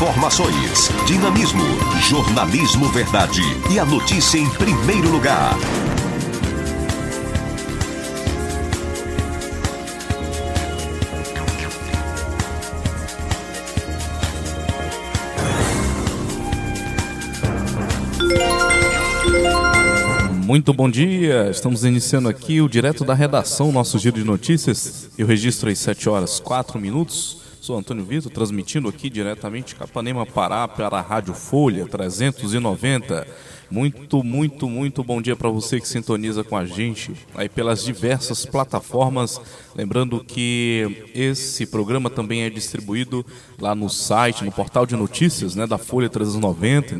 Informações, dinamismo, jornalismo verdade e a notícia em primeiro lugar. Muito bom dia, estamos iniciando aqui o direto da redação, nosso giro de notícias. Eu registro às 7 horas 4 minutos. Sou Antônio Vitor, transmitindo aqui diretamente de Capanema, Pará, para a Rádio Folha 390. Muito, muito, muito bom dia para você que sintoniza com a gente aí pelas diversas plataformas. Lembrando que esse programa também é distribuído lá no site, no portal de notícias né, da Folha 390, em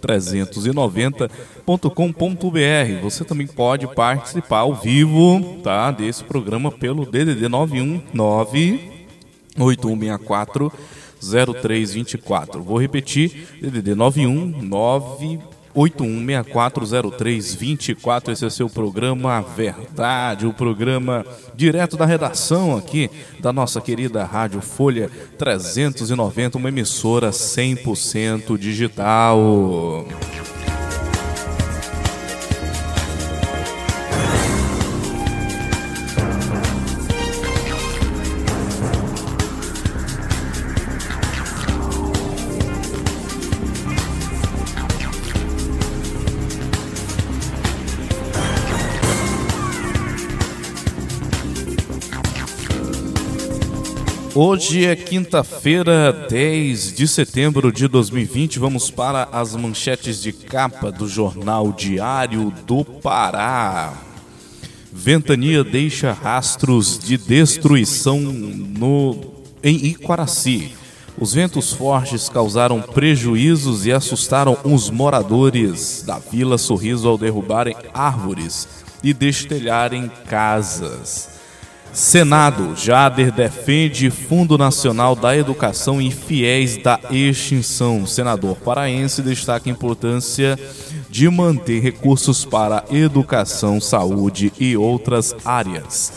www.folha390.com.br. Você também pode participar ao vivo tá, desse programa pelo DDD 919 8164 0324. Vou repetir, DDD 91 981640324. Esse é seu programa Verdade, o programa direto da redação aqui da nossa querida Rádio Folha 390, uma emissora 100% digital. Hoje é quinta-feira, 10 de setembro de 2020. Vamos para as manchetes de capa do jornal Diário do Pará. Ventania deixa rastros de destruição no, em Iquaraci. Os ventos fortes causaram prejuízos e assustaram os moradores da Vila Sorriso ao derrubarem árvores e destelharem casas. Senado, Jader defende Fundo Nacional da Educação e fiéis da extinção. senador paraense destaca a importância de manter recursos para educação, saúde e outras áreas.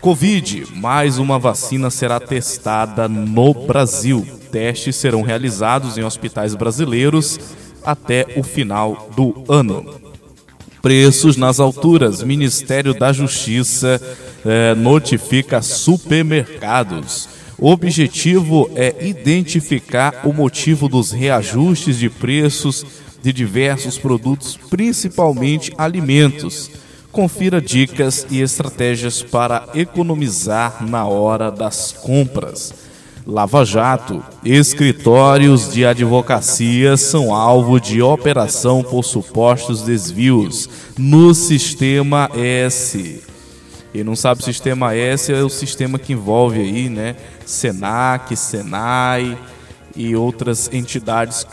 Covid, mais uma vacina será testada no Brasil. Testes serão realizados em hospitais brasileiros até o final do ano. Preços nas alturas. Ministério da Justiça é, notifica supermercados. O objetivo é identificar o motivo dos reajustes de preços de diversos produtos, principalmente alimentos. Confira dicas e estratégias para economizar na hora das compras. Lava Jato. Escritórios de advocacia são alvo de operação por supostos desvios no sistema S. Quem não sabe o sistema S é o sistema que envolve aí, né, Senac, Senai e outras entidades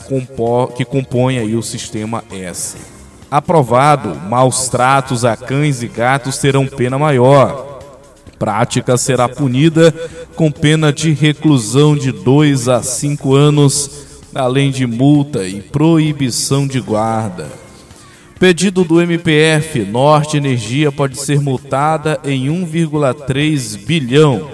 que compõem aí o sistema S. Aprovado, maus tratos a cães e gatos terão pena maior prática será punida com pena de reclusão de 2 a 5 anos, além de multa e proibição de guarda. Pedido do MPF, Norte Energia pode ser multada em 1,3 bilhão.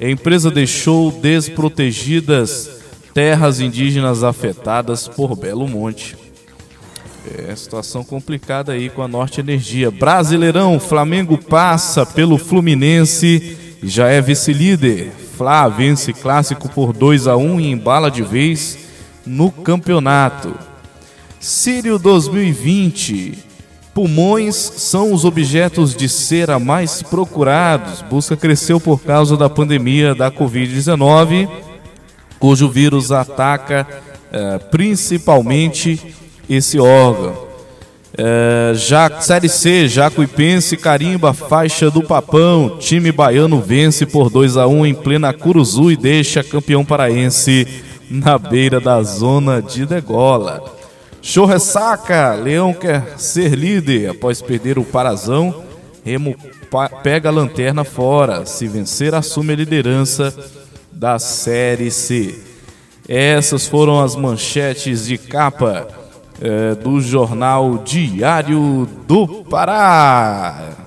A empresa deixou desprotegidas terras indígenas afetadas por Belo Monte. É, situação complicada aí com a Norte Energia. Brasileirão, Flamengo passa pelo Fluminense e já é vice-líder. Flá vence clássico por 2 a 1 e embala de vez no campeonato. Sírio 2020. Pulmões são os objetos de cera mais procurados. Busca cresceu por causa da pandemia da Covid-19, cujo vírus ataca eh, principalmente esse órgão. É, já, Série C, Jacuipense carimba faixa do Papão. Time baiano vence por 2 a 1 em plena Curuzu e deixa campeão paraense na beira da zona de degola. Show ressaca, Leão quer ser líder após perder o Parazão. Remo pega a lanterna fora. Se vencer, assume a liderança da Série C. Essas foram as manchetes de capa é, do jornal Diário do Pará.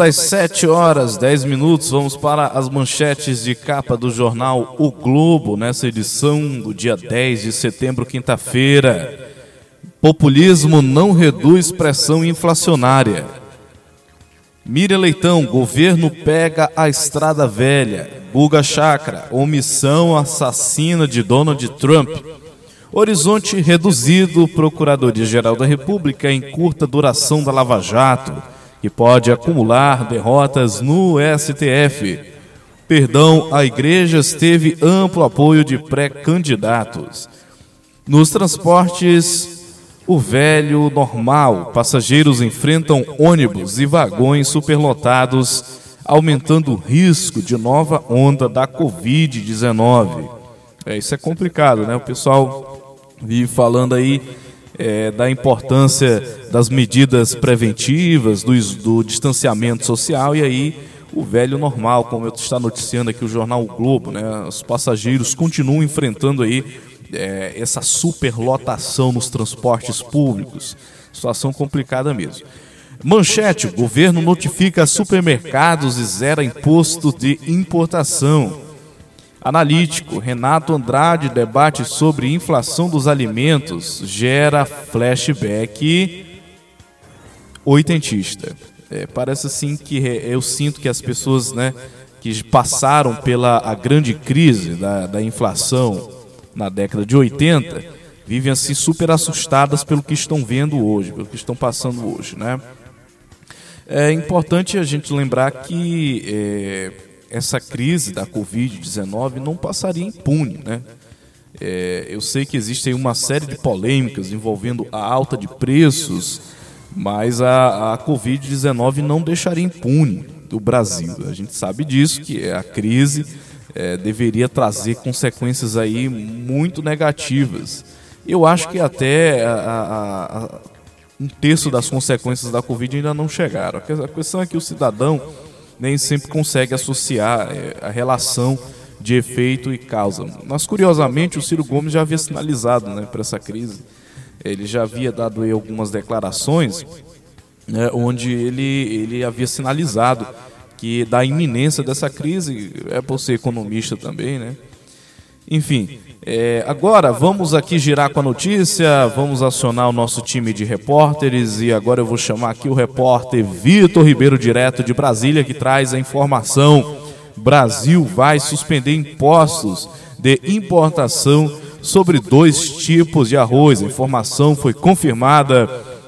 Das 7 horas, 10 minutos, vamos para as manchetes de capa do jornal O Globo, nessa edição do dia 10 de setembro, quinta-feira. Populismo não reduz pressão inflacionária. Miriam Leitão, governo pega a estrada velha. Buga Chakra, omissão assassina de Donald Trump. Horizonte reduzido, Procuradoria-Geral da República em curta duração da Lava Jato, que pode acumular derrotas no STF. Perdão a igrejas teve amplo apoio de pré-candidatos. Nos transportes, o velho normal. Passageiros enfrentam ônibus e vagões superlotados, aumentando o risco de nova onda da Covid-19. É, isso é complicado, né? O pessoal vive falando aí é, da importância das medidas preventivas, do, do distanciamento social, e aí o velho normal, como eu está noticiando aqui o jornal o Globo, né? Os passageiros continuam enfrentando aí é, essa superlotação nos transportes públicos. Situação complicada mesmo. Manchete: governo notifica supermercados e zera imposto de importação. Analítico: Renato Andrade debate sobre inflação dos alimentos gera flashback oitentista. É, parece assim que eu sinto que as pessoas, né, que passaram pela a grande crise da, da inflação na década de 80 vivem assim super assustadas pelo que estão vendo hoje, pelo que estão passando hoje, né? É importante a gente lembrar que é, essa crise da Covid-19 não passaria impune, né? É, eu sei que existem uma série de polêmicas envolvendo a alta de preços, mas a, a Covid-19 não deixaria impune o Brasil. A gente sabe disso, que é a crise é, deveria trazer consequências aí muito negativas. Eu acho que até a, a, a, um terço das consequências da Covid ainda não chegaram. A questão é que o cidadão nem sempre consegue associar é, a relação de efeito e causa. Mas curiosamente o Ciro Gomes já havia sinalizado né, para essa crise. Ele já havia dado aí algumas declarações né, onde ele, ele havia sinalizado que da iminência dessa crise, é por ser economista também, né? Enfim, é, agora vamos aqui girar com a notícia, vamos acionar o nosso time de repórteres e agora eu vou chamar aqui o repórter Vitor Ribeiro, direto de Brasília, que traz a informação. Brasil vai suspender impostos de importação sobre dois tipos de arroz. A informação foi confirmada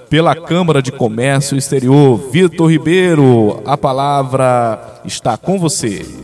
pela Câmara de Comércio Exterior. Vitor Ribeiro, a palavra está com você.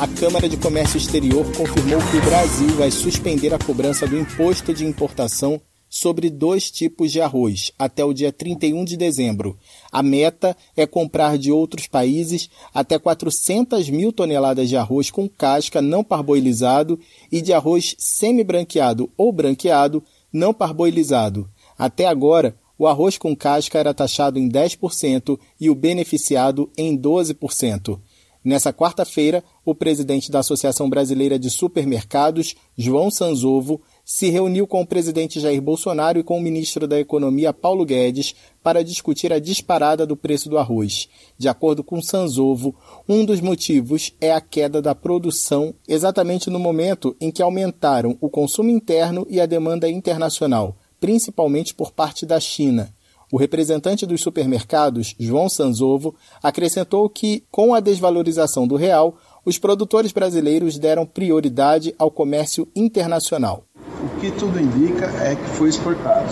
A Câmara de Comércio Exterior confirmou que o Brasil vai suspender a cobrança do imposto de importação sobre dois tipos de arroz até o dia 31 de dezembro. A meta é comprar de outros países até 400 mil toneladas de arroz com casca não parboilizado e de arroz semi-branqueado ou branqueado não parboilizado. Até agora, o arroz com casca era taxado em 10% e o beneficiado em 12%. Nessa quarta-feira, o presidente da Associação Brasileira de Supermercados, João Sanzovo, se reuniu com o presidente Jair Bolsonaro e com o ministro da Economia, Paulo Guedes, para discutir a disparada do preço do arroz. De acordo com Sanzovo, um dos motivos é a queda da produção, exatamente no momento em que aumentaram o consumo interno e a demanda internacional principalmente por parte da China. O representante dos supermercados, João Sanzovo, acrescentou que, com a desvalorização do real, os produtores brasileiros deram prioridade ao comércio internacional. O que tudo indica é que foi exportado,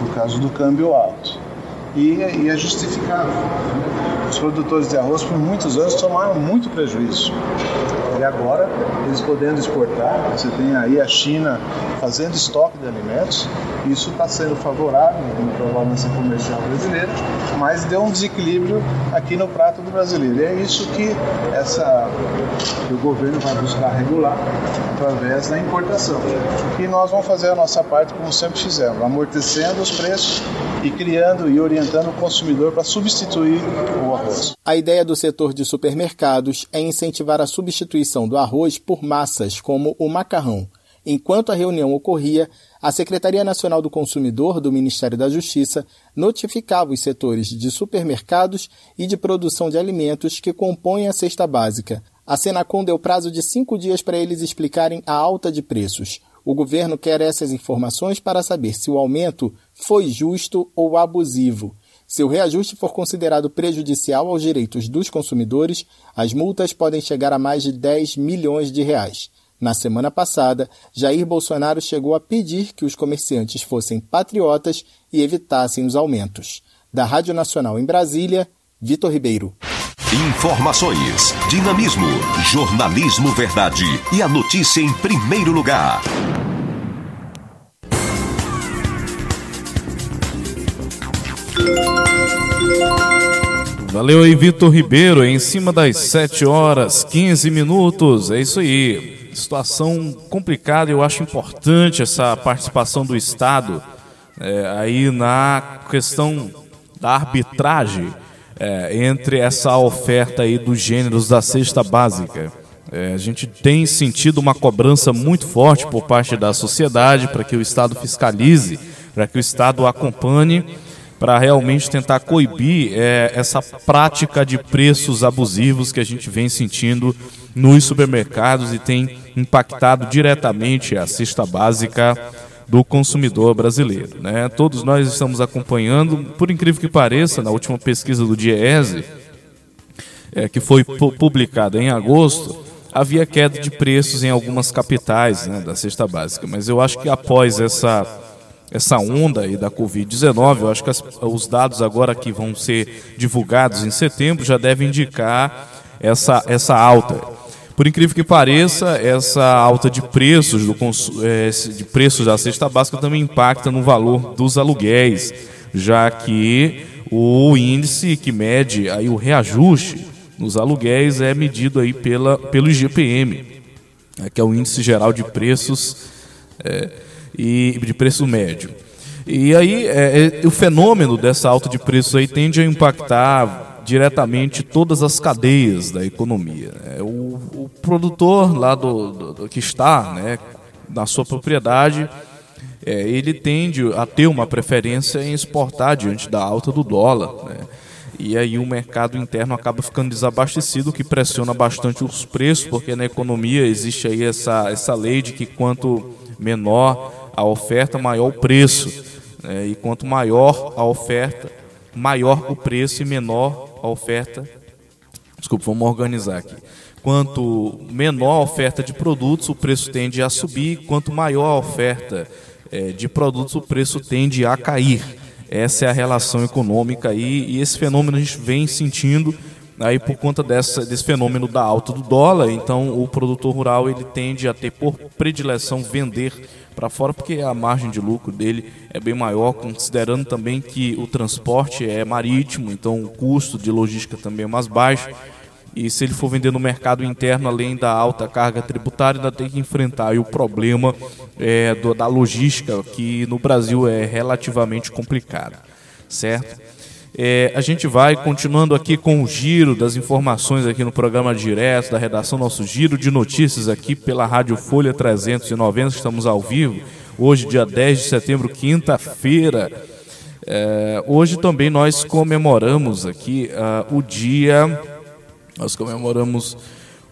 por causa do câmbio alto. E, e é justificável. Os produtores de arroz, por muitos anos, tomaram muito prejuízo. E agora, eles podendo exportar, você tem aí a China fazendo estoque de alimentos, isso está sendo favorável para a balança comercial brasileira, mas deu um desequilíbrio aqui no prato do brasileiro. E é isso que, essa, que o governo vai buscar regular através da importação. E nós vamos fazer a nossa parte como sempre fizemos, amortecendo os preços e criando e orientando o consumidor para substituir o arroz. A ideia do setor de supermercados é incentivar a substituição do arroz por massas como o macarrão. Enquanto a reunião ocorria, a Secretaria Nacional do Consumidor do Ministério da Justiça notificava os setores de supermercados e de produção de alimentos que compõem a cesta básica. A Senacom deu prazo de cinco dias para eles explicarem a alta de preços. O governo quer essas informações para saber se o aumento foi justo ou abusivo. Se o reajuste for considerado prejudicial aos direitos dos consumidores, as multas podem chegar a mais de 10 milhões de reais. Na semana passada, Jair Bolsonaro chegou a pedir que os comerciantes fossem patriotas e evitassem os aumentos. Da Rádio Nacional em Brasília, Vitor Ribeiro. Informações, dinamismo, jornalismo verdade e a notícia em primeiro lugar. Valeu aí, Vitor Ribeiro, em cima das 7 horas 15 minutos. É isso aí situação complicada. Eu acho importante essa participação do Estado é, aí na questão da arbitragem é, entre essa oferta aí dos gêneros da cesta básica. É, a gente tem sentido uma cobrança muito forte por parte da sociedade para que o Estado fiscalize, para que o Estado acompanhe para realmente tentar coibir é, essa prática de preços abusivos que a gente vem sentindo nos supermercados e tem impactado diretamente a cesta básica do consumidor brasileiro. Né? Todos nós estamos acompanhando, por incrível que pareça, na última pesquisa do DIEESE, é, que foi publicada em agosto, havia queda de preços em algumas capitais né, da cesta básica. Mas eu acho que após essa essa onda aí da Covid-19, eu acho que as, os dados agora que vão ser divulgados em setembro já devem indicar essa, essa alta. Por incrível que pareça, essa alta de preços, do, é, de preços da cesta básica também impacta no valor dos aluguéis, já que o índice que mede aí o reajuste nos aluguéis é medido aí pela, pelo IGPM, né, que é o índice geral de preços é, e de preço médio. E aí é, é, o fenômeno dessa alta de preços aí tende a impactar diretamente todas as cadeias da economia. É, o, o, produtor lá do, do, do, que está, né, na sua propriedade, é, ele tende a ter uma preferência em exportar diante da alta do dólar. Né? E aí o mercado interno acaba ficando desabastecido, o que pressiona bastante os preços, porque na economia existe aí essa, essa lei de que quanto menor a oferta, maior o preço. Né? E quanto maior a oferta, maior o preço e menor a oferta. Desculpa, vamos organizar aqui. Quanto menor a oferta de produtos, o preço tende a subir. Quanto maior a oferta é, de produtos, o preço tende a cair. Essa é a relação econômica aí, e esse fenômeno a gente vem sentindo aí por conta dessa, desse fenômeno da alta do dólar. Então, o produtor rural ele tende a ter por predileção vender para fora porque a margem de lucro dele é bem maior, considerando também que o transporte é marítimo, então o custo de logística também é mais baixo. E se ele for vender no mercado interno, além da alta carga tributária, ainda tem que enfrentar o problema é, do, da logística, que no Brasil é relativamente complicado, certo? É, a gente vai continuando aqui com o giro das informações aqui no programa direto da redação, nosso giro de notícias aqui pela Rádio Folha 390. Estamos ao vivo, hoje, dia 10 de setembro, quinta-feira. É, hoje também nós comemoramos aqui uh, o dia. Nós comemoramos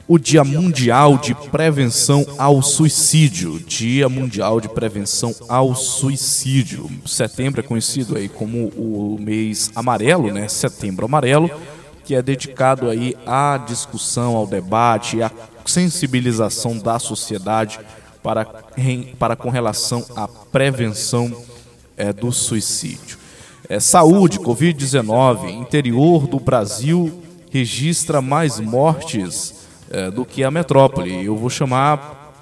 o Dia Mundial de Prevenção ao Suicídio. Dia Mundial de Prevenção ao Suicídio. Setembro é conhecido aí como o mês amarelo, né? Setembro amarelo, que é dedicado aí à discussão, ao debate, à sensibilização da sociedade para, para com relação à prevenção é, do suicídio. É, saúde, Covid-19, interior do Brasil registra mais mortes é, do que a metrópole. Eu vou chamar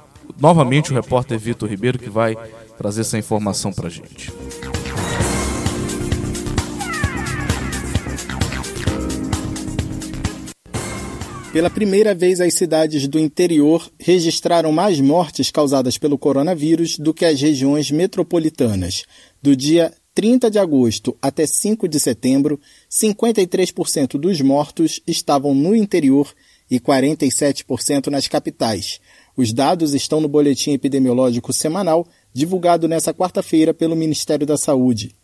novamente o repórter Vitor Ribeiro, que vai trazer essa informação para a gente. Pela primeira vez, as cidades do interior registraram mais mortes causadas pelo coronavírus do que as regiões metropolitanas. Do dia 30 de agosto até 5 de setembro, 53% dos mortos estavam no interior e 47% nas capitais. Os dados estão no boletim epidemiológico semanal divulgado nesta quarta-feira pelo Ministério da Saúde.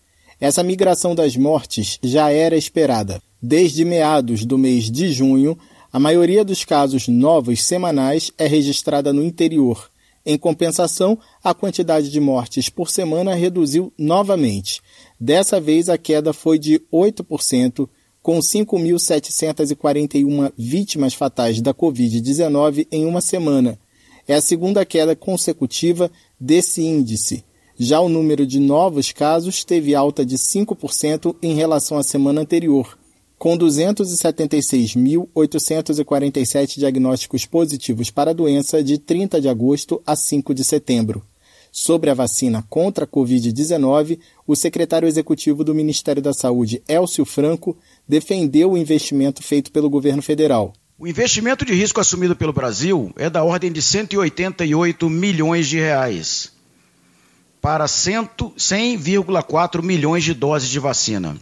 Essa migração das mortes já era esperada. Desde meados do mês de junho, a maioria dos casos novos semanais é registrada no interior. Em compensação, a quantidade de mortes por semana reduziu novamente. Dessa vez, a queda foi de 8%, com 5.741 vítimas fatais da Covid-19 em uma semana. É a segunda queda consecutiva desse índice. Já o número de novos casos teve alta de 5% em relação à semana anterior, com 276.847 diagnósticos positivos para a doença de 30 de agosto a 5 de setembro. Sobre a vacina contra a Covid-19, o secretário executivo do Ministério da Saúde, Elcio Franco, defendeu o investimento feito pelo governo federal. O investimento de risco assumido pelo Brasil é da ordem de 188 milhões de reais para 100,4 milhões de doses de vacina.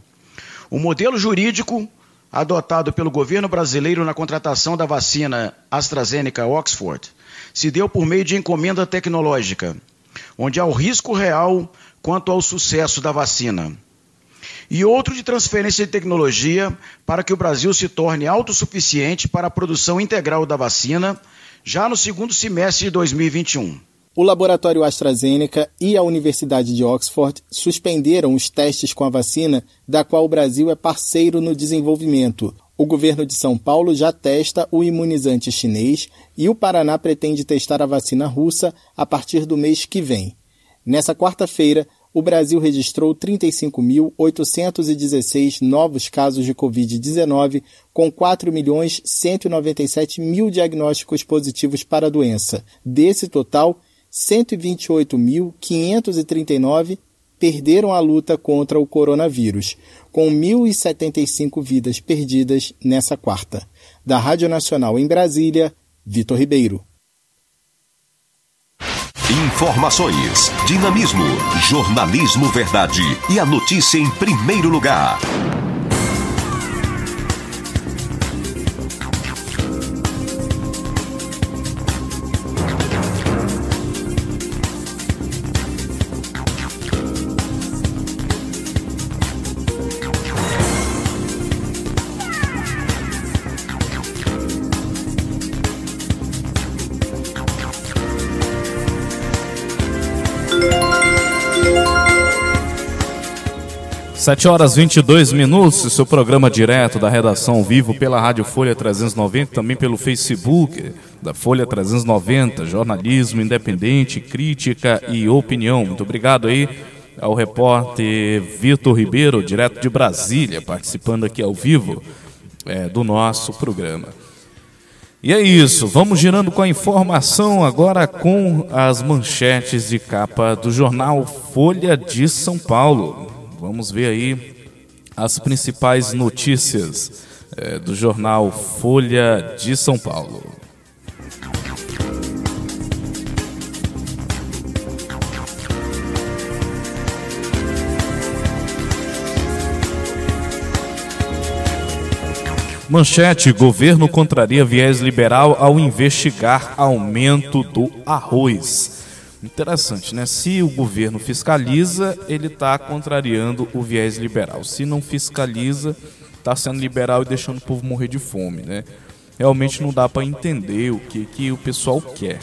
O modelo jurídico adotado pelo governo brasileiro na contratação da vacina AstraZeneca Oxford se deu por meio de encomenda tecnológica onde há o risco real quanto ao sucesso da vacina. E outro de transferência de tecnologia para que o Brasil se torne autossuficiente para a produção integral da vacina já no segundo semestre de 2021. O laboratório AstraZeneca e a Universidade de Oxford suspenderam os testes com a vacina, da qual o Brasil é parceiro no desenvolvimento. O governo de São Paulo já testa o imunizante chinês e o Paraná pretende testar a vacina russa a partir do mês que vem. Nessa quarta-feira, o Brasil registrou 35.816 novos casos de Covid-19, com 4.197.000 mil diagnósticos positivos para a doença. Desse total, 128.539 perderam a luta contra o coronavírus, com 1.075 vidas perdidas nessa quarta. Da Rádio Nacional em Brasília, Vitor Ribeiro. Informações, dinamismo, jornalismo verdade e a notícia em primeiro lugar. 7 horas 22 minutos, seu programa direto da redação vivo pela Rádio Folha 390, também pelo Facebook da Folha 390, jornalismo independente, crítica e opinião. Muito obrigado aí ao repórter Vitor Ribeiro, direto de Brasília, participando aqui ao vivo é, do nosso programa. E é isso, vamos girando com a informação agora com as manchetes de capa do jornal Folha de São Paulo. Vamos ver aí as principais notícias é, do jornal Folha de São Paulo. Manchete: governo contraria viés liberal ao investigar aumento do arroz. Interessante, né? Se o governo fiscaliza, ele está contrariando o viés liberal. Se não fiscaliza, está sendo liberal e deixando o povo morrer de fome, né? Realmente não dá para entender o que, que o pessoal quer.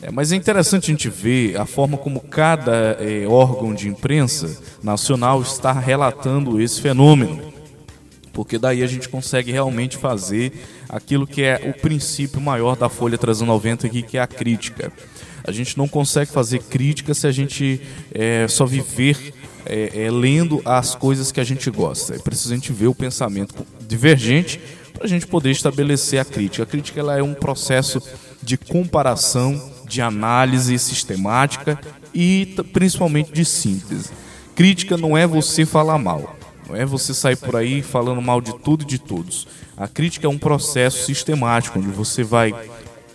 É, mas é interessante a gente ver a forma como cada é, órgão de imprensa nacional está relatando esse fenômeno. Porque daí a gente consegue realmente fazer aquilo que é o princípio maior da Folha 390 aqui, que é a crítica. A gente não consegue fazer crítica se a gente é, só viver é, é, lendo as coisas que a gente gosta. É preciso a gente ver o pensamento divergente para a gente poder estabelecer a crítica. A crítica ela é um processo de comparação, de análise sistemática e principalmente de síntese. Crítica não é você falar mal, não é você sair por aí falando mal de tudo e de todos. A crítica é um processo sistemático onde você vai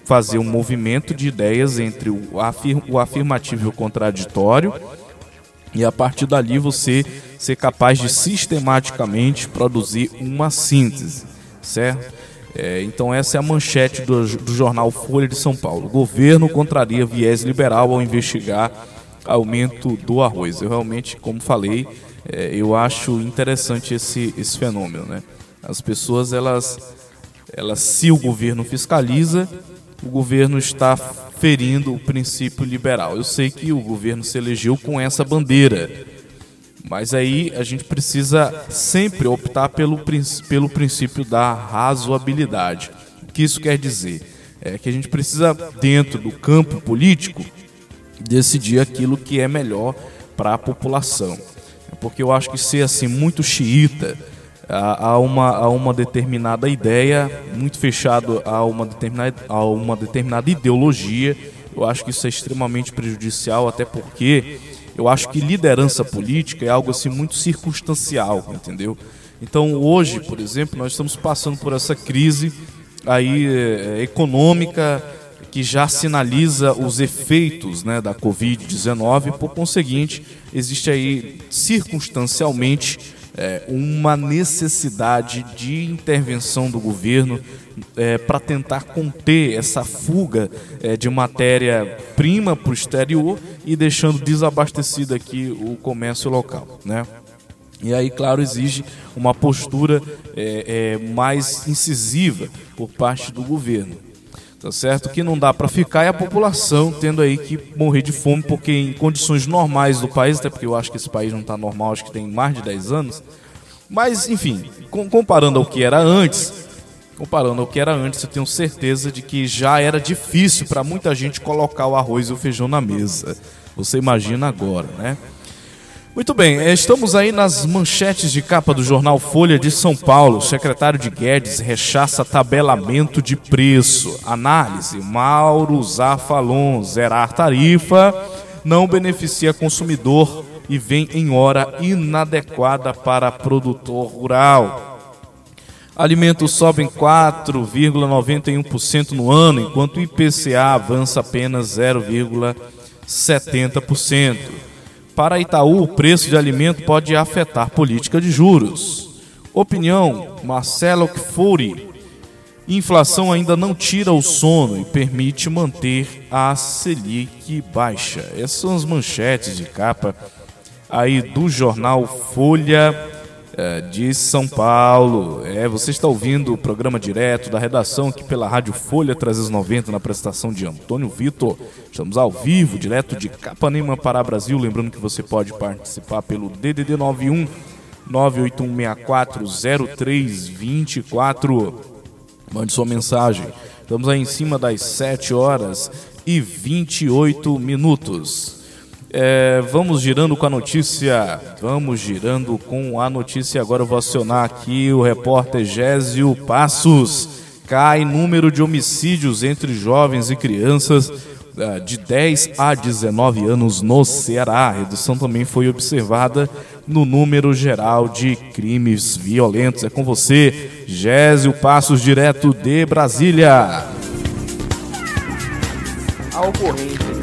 fazer um movimento de ideias entre o, afir, o afirmativo e o contraditório, e a partir dali você ser capaz de sistematicamente produzir uma síntese, certo? É, então essa é a manchete do, do, jornal Folha de São Paulo. O governo contraria viés liberal ao investigar aumento do arroz. Eu realmente, como falei, é, eu acho interessante esse, esse fenômeno, né? As pessoas, elas, elas, se o governo fiscaliza, o governo está ferindo o princípio liberal. Eu sei que o governo se elegeu com essa bandeira, mas aí a gente precisa sempre optar pelo, pelo princípio da razoabilidade. O que isso quer dizer? É que a gente precisa, dentro do campo político, decidir aquilo que é melhor para a população. Porque eu acho que ser assim muito xiita a, a, uma, a uma determinada ideia, muito fechado a uma determinada, a uma determinada ideologia, eu acho que isso é extremamente prejudicial, até porque eu acho que liderança política é algo assim muito circunstancial, entendeu? Então hoje, por exemplo, nós estamos passando por essa crise aí é, econômica que já sinaliza os efeitos né, da Covid-19, por conseguinte, existe aí circunstancialmente é, uma necessidade de intervenção do governo é, para tentar conter essa fuga é, de matéria-prima para o exterior e deixando desabastecido aqui o comércio local. Né? E aí, claro, exige uma postura é, é, mais incisiva por parte do governo tá certo? Que não dá para ficar é a população tendo aí que morrer de fome, porque em condições normais do país, até porque eu acho que esse país não está normal, acho que tem mais de 10 anos. Mas, enfim, comparando ao que era antes, comparando ao que era antes, eu tenho certeza de que já era difícil para muita gente colocar o arroz e o feijão na mesa. Você imagina agora, né? Muito bem, eh, estamos aí nas manchetes de capa do jornal Folha de São Paulo. O secretário de Guedes rechaça tabelamento de preço. Análise: Mauro Zafalon, zerar tarifa não beneficia consumidor e vem em hora inadequada para produtor rural. Alimentos sobem 4,91% no ano, enquanto o IPCA avança apenas 0,70%. Para Itaú, o preço de alimento pode afetar política de juros. Opinião: Marcelo Kfouri. Inflação ainda não tira o sono e permite manter a Selic baixa. Essas são as manchetes de capa aí do jornal Folha de São Paulo. É, você está ouvindo o programa direto da redação aqui pela Rádio Folha 390 na prestação de Antônio Vitor. Estamos ao vivo, direto de Capanema para Brasil. Lembrando que você pode participar pelo DDD 91 981640324. Mande sua mensagem. Estamos aí em cima das 7 horas e 28 minutos. É, vamos girando com a notícia. Vamos girando com a notícia. Agora eu vou acionar aqui o repórter Gésio Passos. Cai número de homicídios entre jovens e crianças é, de 10 a 19 anos no Ceará. A redução também foi observada no número geral de crimes violentos. É com você, Gésio Passos, direto de Brasília. A ocorrência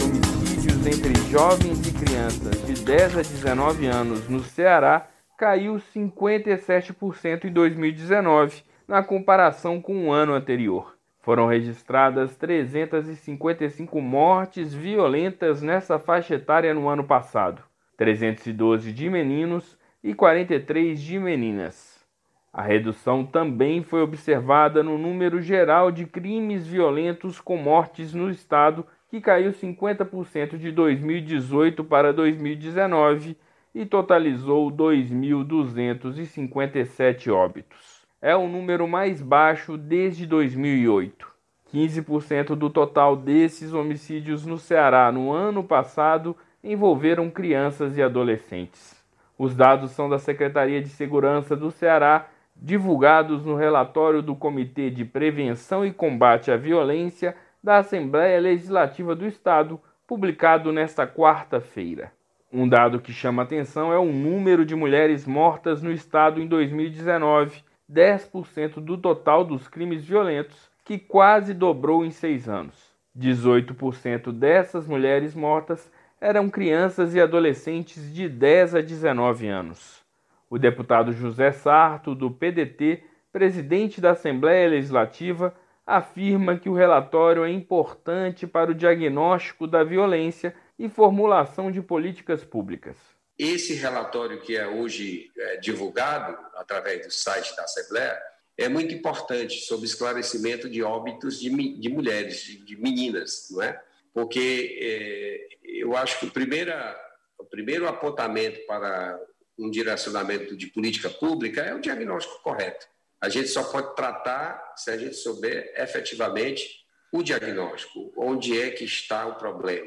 entre jovens e crianças de 10 a 19 anos no Ceará caiu 57% em 2019, na comparação com o ano anterior. Foram registradas 355 mortes violentas nessa faixa etária no ano passado, 312 de meninos e 43 de meninas. A redução também foi observada no número geral de crimes violentos com mortes no estado que caiu 50% de 2018 para 2019 e totalizou 2.257 óbitos. É o número mais baixo desde 2008. 15% do total desses homicídios no Ceará no ano passado envolveram crianças e adolescentes. Os dados são da Secretaria de Segurança do Ceará, divulgados no relatório do Comitê de Prevenção e Combate à Violência da Assembleia Legislativa do Estado, publicado nesta quarta-feira. Um dado que chama atenção é o número de mulheres mortas no estado em 2019, 10% do total dos crimes violentos, que quase dobrou em seis anos. 18% dessas mulheres mortas eram crianças e adolescentes de 10 a 19 anos. O deputado José Sarto, do PDT, presidente da Assembleia Legislativa, afirma que o relatório é importante para o diagnóstico da violência e formulação de políticas públicas. Esse relatório que é hoje é, divulgado através do site da Assembleia é muito importante sobre esclarecimento de óbitos de, de mulheres, de, de, meninas, não é? Porque é, eu acho que o, primeira, o primeiro apontamento para um direcionamento de política pública é o diagnóstico correto. A gente só pode tratar se a gente souber efetivamente o diagnóstico, onde é que está o problema.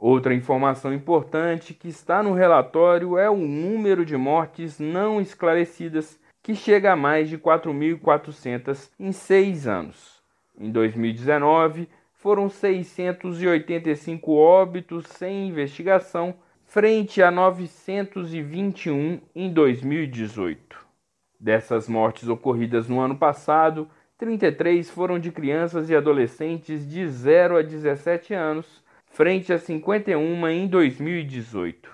Outra informação importante que está no relatório é o número de mortes não esclarecidas, que chega a mais de 4.400 em seis anos. Em 2019, foram 685 óbitos sem investigação, frente a 921 em 2018. Dessas mortes ocorridas no ano passado, 33 foram de crianças e adolescentes de 0 a 17 anos, frente a 51 em 2018.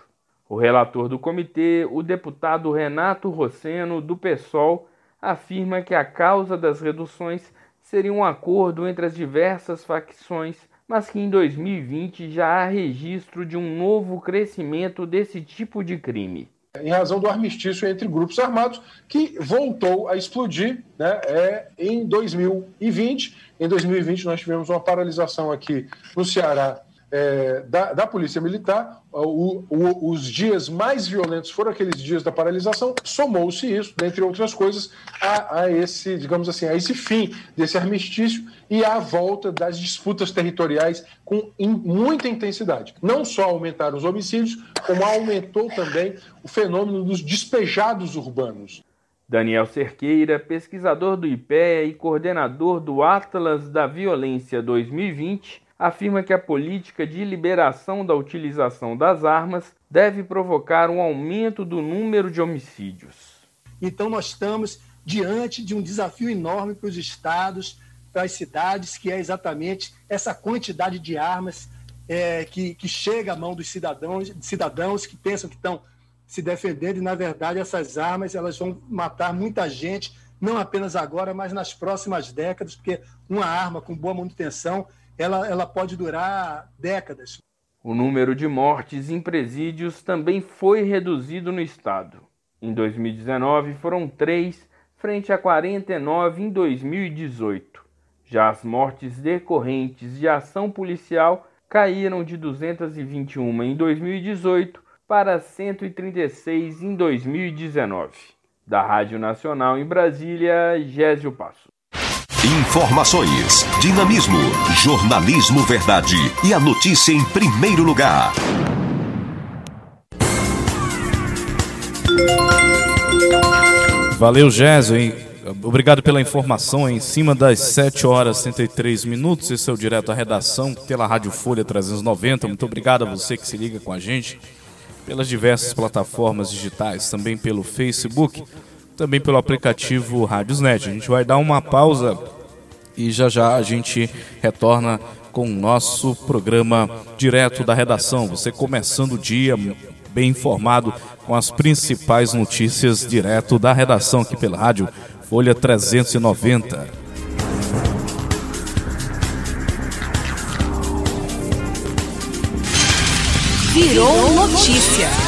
O relator do comitê, o deputado Renato Rosseno, do PSOL, afirma que a causa das reduções seria um acordo entre as diversas facções, mas que em 2020 já há registro de um novo crescimento desse tipo de crime em razão do armistício entre grupos armados, que voltou a explodir né, é, em 2020. Em 2020, nós tivemos uma paralisação aqui no Ceará é, da, da, Polícia Militar, o, o, os dias mais violentos foram aqueles dias da paralisação, somou-se isso, dentre outras coisas, a, a, esse, digamos assim, a esse fim desse armistício e à volta das disputas territoriais com in, muita intensidade. Não só aumentaram os homicídios, como aumentou também o fenômeno dos despejados urbanos. Daniel Cerqueira, pesquisador do IPEA e coordenador do Atlas da Violência 2020, afirma que a política de liberação da utilização das armas deve provocar um aumento do número de homicídios. Então, nós estamos diante de um desafio enorme para os estados, para as cidades, que é exatamente essa quantidade de armas é, que, que chega à mão dos cidadãos, cidadãos que pensam que estão se defendendo e, na verdade, essas armas elas vão matar muita gente, não apenas agora, mas nas próximas décadas, porque uma arma com boa manutenção ela, ela pode durar décadas. O número de mortes em presídios também foi reduzido no estado. Em 2019 foram três, frente a 49 em 2018. Já as mortes decorrentes de ação policial caíram de 221 em 2018 para 136 em 2019. Da Rádio Nacional em Brasília, Gésio Passo. Informações, dinamismo, jornalismo verdade e a notícia em primeiro lugar. Valeu, Gésio? Obrigado pela informação. Em cima das 7 horas e 63 minutos, esse é o Direto à Redação pela Rádio Folha 390. Muito obrigado a você que se liga com a gente pelas diversas plataformas digitais, também pelo Facebook, também pelo aplicativo Rádiosnet. A gente vai dar uma pausa e já já a gente retorna com o nosso programa direto da redação. Você começando o dia bem informado com as principais notícias direto da redação aqui pela rádio Folha 390. Virou notícia.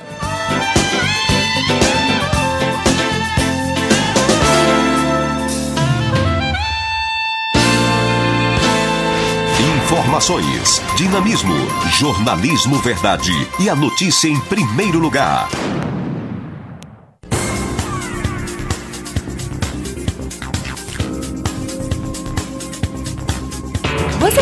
Informações, dinamismo, jornalismo verdade e a notícia em primeiro lugar.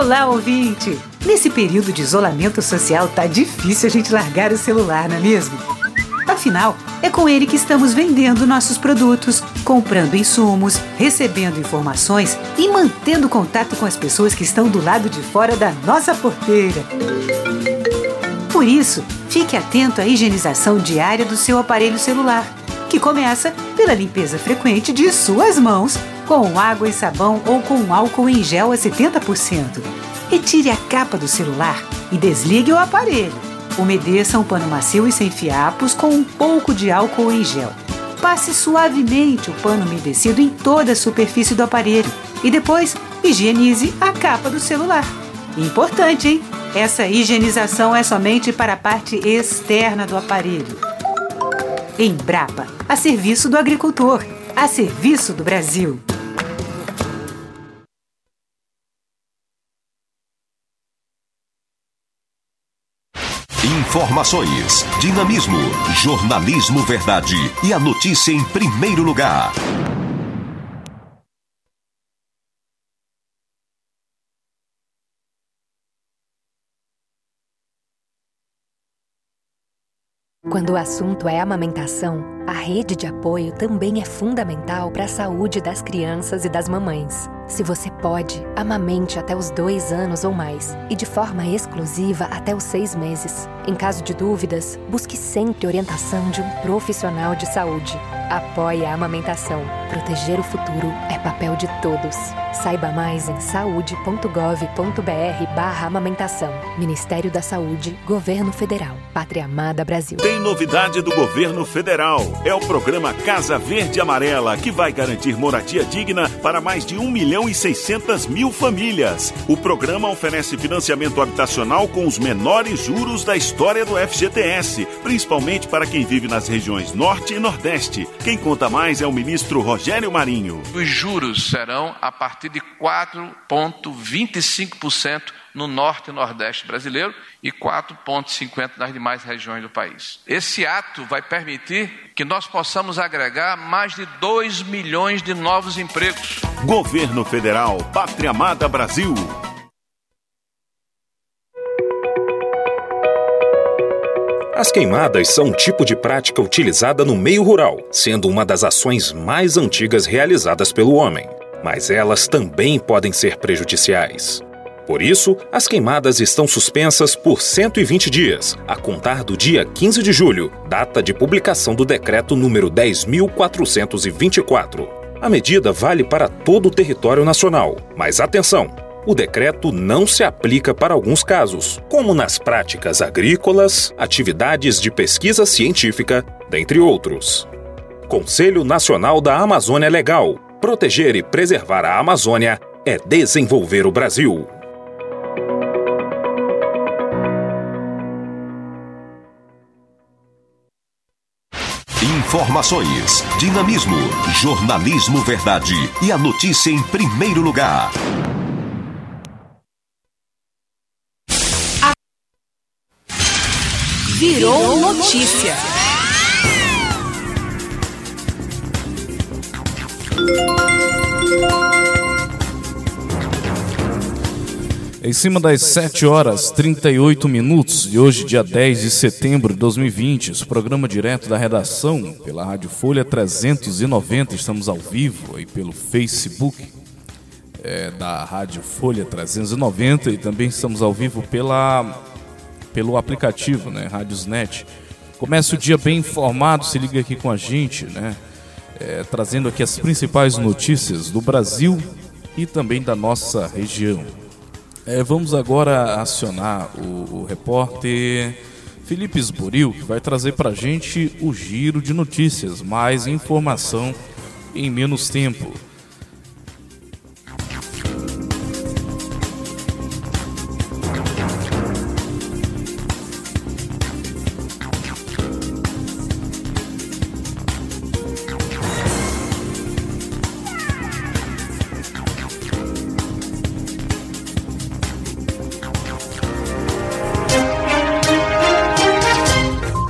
Olá, ouvinte! Nesse período de isolamento social tá difícil a gente largar o celular, não é mesmo? Afinal, é com ele que estamos vendendo nossos produtos, comprando insumos, recebendo informações e mantendo contato com as pessoas que estão do lado de fora da nossa porteira. Por isso, fique atento à higienização diária do seu aparelho celular, que começa pela limpeza frequente de suas mãos com água e sabão ou com álcool em gel a 70%. Retire a capa do celular e desligue o aparelho. Umedeça um pano macio e sem fiapos com um pouco de álcool em gel. Passe suavemente o pano umedecido em toda a superfície do aparelho e depois higienize a capa do celular. Importante, hein? Essa higienização é somente para a parte externa do aparelho. Embrapa, a serviço do agricultor, a serviço do Brasil. Informações, dinamismo, jornalismo verdade e a notícia em primeiro lugar. Quando o assunto é amamentação, a rede de apoio também é fundamental para a saúde das crianças e das mamães. Se você pode, amamente até os dois anos ou mais e de forma exclusiva até os seis meses. Em caso de dúvidas, busque sempre orientação de um profissional de saúde. Apoie a amamentação. Proteger o futuro é papel de todos. Saiba mais em saúde.gov.br barra amamentação. Ministério da Saúde, Governo Federal. Pátria Amada Brasil. Tem novidade do Governo Federal. É o programa Casa Verde Amarela, que vai garantir moradia digna para mais de 1 milhão e 600 mil famílias. O programa oferece financiamento habitacional com os menores juros da história do FGTS, principalmente para quem vive nas regiões Norte e Nordeste. Quem conta mais é o ministro Rogério Marinho. Os juros serão a partir de 4,25% no norte e nordeste brasileiro e 4,50% nas demais regiões do país. Esse ato vai permitir que nós possamos agregar mais de 2 milhões de novos empregos. Governo Federal, Pátria Amada Brasil. As queimadas são um tipo de prática utilizada no meio rural, sendo uma das ações mais antigas realizadas pelo homem. Mas elas também podem ser prejudiciais. Por isso, as queimadas estão suspensas por 120 dias, a contar do dia 15 de julho, data de publicação do decreto número 10.424. A medida vale para todo o território nacional, mas atenção! O decreto não se aplica para alguns casos, como nas práticas agrícolas, atividades de pesquisa científica, dentre outros. Conselho Nacional da Amazônia Legal. Proteger e preservar a Amazônia é desenvolver o Brasil. Informações, dinamismo, jornalismo verdade e a notícia em primeiro lugar. Virou notícia. Em cima das 7 horas 38 minutos de hoje, dia 10 de setembro de 2020, esse programa direto da redação pela Rádio Folha 390, estamos ao vivo aí pelo Facebook é, da Rádio Folha 390 e também estamos ao vivo pela, pelo aplicativo, né, Rádiosnet. Comece o dia bem informado, se liga aqui com a gente, né, é, trazendo aqui as principais notícias do Brasil e também da nossa região. É, vamos agora acionar o, o repórter Felipe Esboril, que vai trazer para a gente o giro de notícias, mais informação em menos tempo.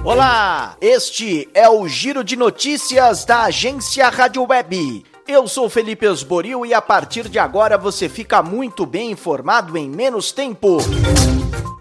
Olá, este é o Giro de Notícias da agência Rádio Web. Eu sou Felipe Osboril e a partir de agora você fica muito bem informado em menos tempo.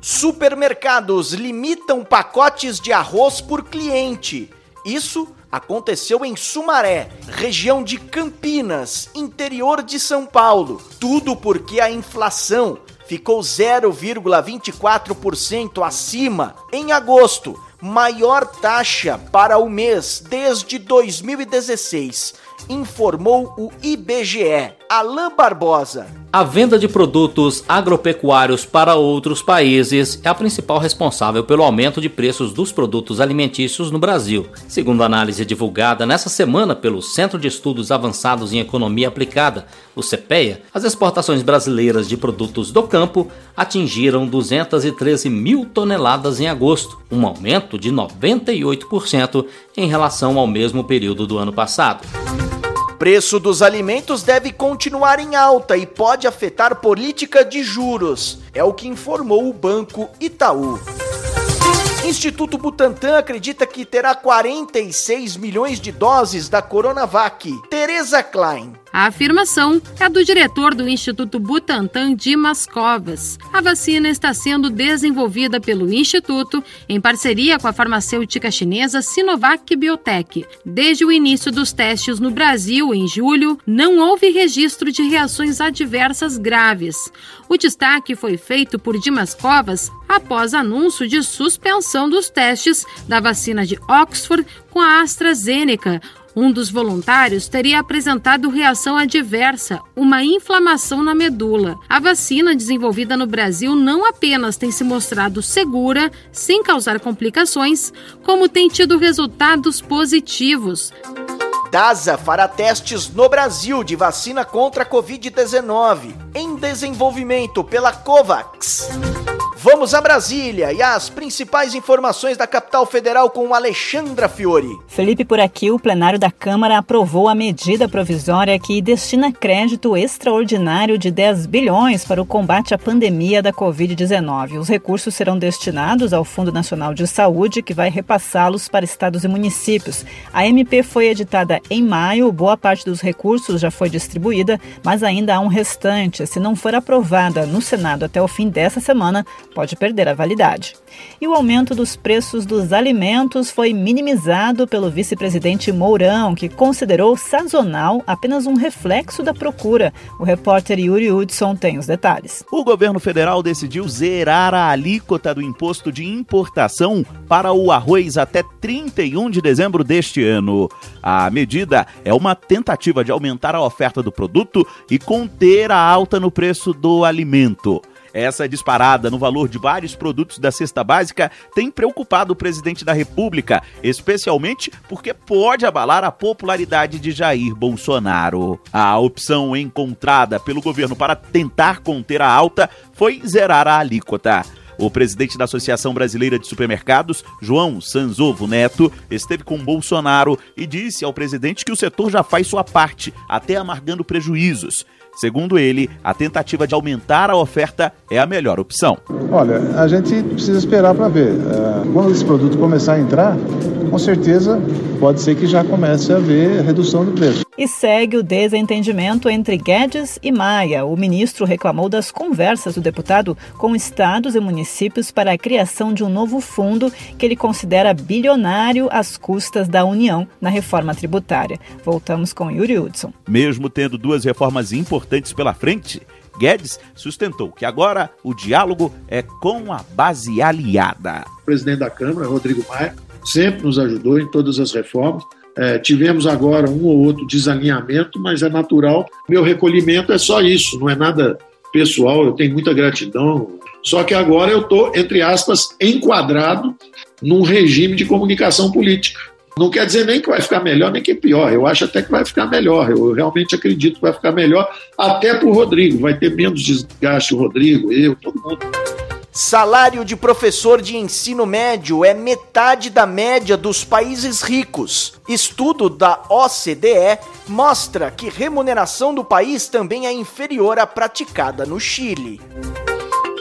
Supermercados limitam pacotes de arroz por cliente. Isso aconteceu em Sumaré, região de Campinas, interior de São Paulo. Tudo porque a inflação ficou 0,24% acima em agosto, maior taxa para o mês desde 2016, informou o IBGE. Alain Barbosa. A venda de produtos agropecuários para outros países é a principal responsável pelo aumento de preços dos produtos alimentícios no Brasil. Segundo a análise divulgada nessa semana pelo Centro de Estudos Avançados em Economia Aplicada, o CPEA, as exportações brasileiras de produtos do campo atingiram 213 mil toneladas em agosto, um aumento de 98% em relação ao mesmo período do ano passado preço dos alimentos deve continuar em alta e pode afetar política de juros, é o que informou o Banco Itaú. Instituto Butantan acredita que terá 46 milhões de doses da Coronavac. Teresa Klein. A afirmação é do diretor do Instituto Butantan, Dimas Covas. A vacina está sendo desenvolvida pelo Instituto em parceria com a farmacêutica chinesa Sinovac Biotech. Desde o início dos testes no Brasil, em julho, não houve registro de reações adversas graves. O destaque foi feito por Dimas Covas após anúncio de suspensão dos testes da vacina de Oxford com a AstraZeneca, um dos voluntários teria apresentado reação adversa, uma inflamação na medula. A vacina desenvolvida no Brasil não apenas tem se mostrado segura, sem causar complicações, como tem tido resultados positivos. DASA fará testes no Brasil de vacina contra a Covid-19, em desenvolvimento pela COVAX. Vamos a Brasília e as principais informações da capital federal com Alexandra Fiore. Felipe, por aqui, o plenário da Câmara aprovou a medida provisória que destina crédito extraordinário de 10 bilhões para o combate à pandemia da Covid-19. Os recursos serão destinados ao Fundo Nacional de Saúde, que vai repassá-los para estados e municípios. A MP foi editada em maio, boa parte dos recursos já foi distribuída, mas ainda há um restante. Se não for aprovada no Senado até o fim dessa semana, pode perder a validade. E o aumento dos preços dos alimentos foi minimizado pelo vice-presidente Mourão, que considerou sazonal apenas um reflexo da procura. O repórter Yuri Hudson tem os detalhes. O governo federal decidiu zerar a alíquota do imposto de importação para o arroz até 31 de dezembro deste ano. A medida é uma tentativa de aumentar a oferta do produto e conter a alta no preço do alimento. Essa disparada no valor de vários produtos da cesta básica tem preocupado o presidente da República, especialmente porque pode abalar a popularidade de Jair Bolsonaro. A opção encontrada pelo governo para tentar conter a alta foi zerar a alíquota. O presidente da Associação Brasileira de Supermercados, João Sanzovo Neto, esteve com Bolsonaro e disse ao presidente que o setor já faz sua parte, até amargando prejuízos. Segundo ele, a tentativa de aumentar a oferta é a melhor opção. Olha, a gente precisa esperar para ver. Uh, quando esse produto começar a entrar, com certeza pode ser que já comece a haver redução do preço. E segue o desentendimento entre Guedes e Maia. O ministro reclamou das conversas do deputado com estados e municípios para a criação de um novo fundo que ele considera bilionário às custas da União na reforma tributária. Voltamos com Yuri Hudson. Mesmo tendo duas reformas importantes pela frente, Guedes sustentou que agora o diálogo é com a base aliada. O presidente da Câmara, Rodrigo Maia, sempre nos ajudou em todas as reformas é, tivemos agora um ou outro desalinhamento, mas é natural. Meu recolhimento é só isso, não é nada pessoal, eu tenho muita gratidão. Só que agora eu estou, entre aspas, enquadrado num regime de comunicação política. Não quer dizer nem que vai ficar melhor, nem que pior. Eu acho até que vai ficar melhor. Eu realmente acredito que vai ficar melhor, até para o Rodrigo. Vai ter menos desgaste o Rodrigo, eu, todo mundo. Salário de professor de ensino médio é metade da média dos países ricos. Estudo da OCDE mostra que remuneração do país também é inferior à praticada no Chile.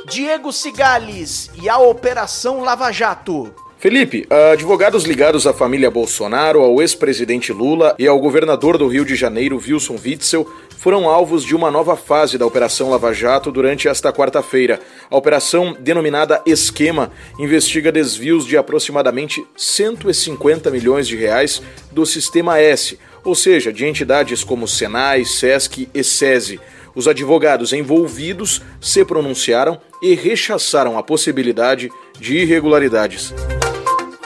Diego Cigales e a Operação Lava Jato. Felipe, advogados ligados à família Bolsonaro, ao ex-presidente Lula e ao governador do Rio de Janeiro, Wilson Witzel, foram alvos de uma nova fase da Operação Lava Jato durante esta quarta-feira. A operação, denominada Esquema, investiga desvios de aproximadamente 150 milhões de reais do Sistema S, ou seja, de entidades como Senai, Sesc e SESI. Os advogados envolvidos se pronunciaram e rechaçaram a possibilidade de irregularidades.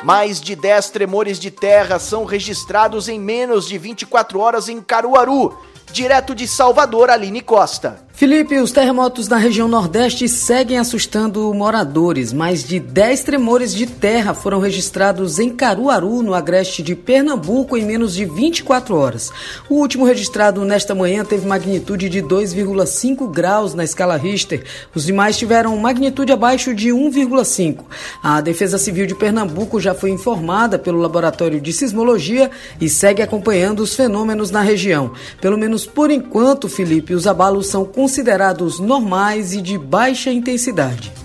Mais de 10 tremores de terra são registrados em menos de 24 horas em Caruaru. Direto de Salvador, Aline Costa. Felipe, os terremotos na região Nordeste seguem assustando moradores. Mais de 10 tremores de terra foram registrados em Caruaru, no agreste de Pernambuco, em menos de 24 horas. O último registrado nesta manhã teve magnitude de 2,5 graus na escala Richter. Os demais tiveram magnitude abaixo de 1,5. A Defesa Civil de Pernambuco já foi informada pelo Laboratório de Sismologia e segue acompanhando os fenômenos na região. Pelo menos por enquanto, Felipe, os abalos são considerados normais e de baixa intensidade.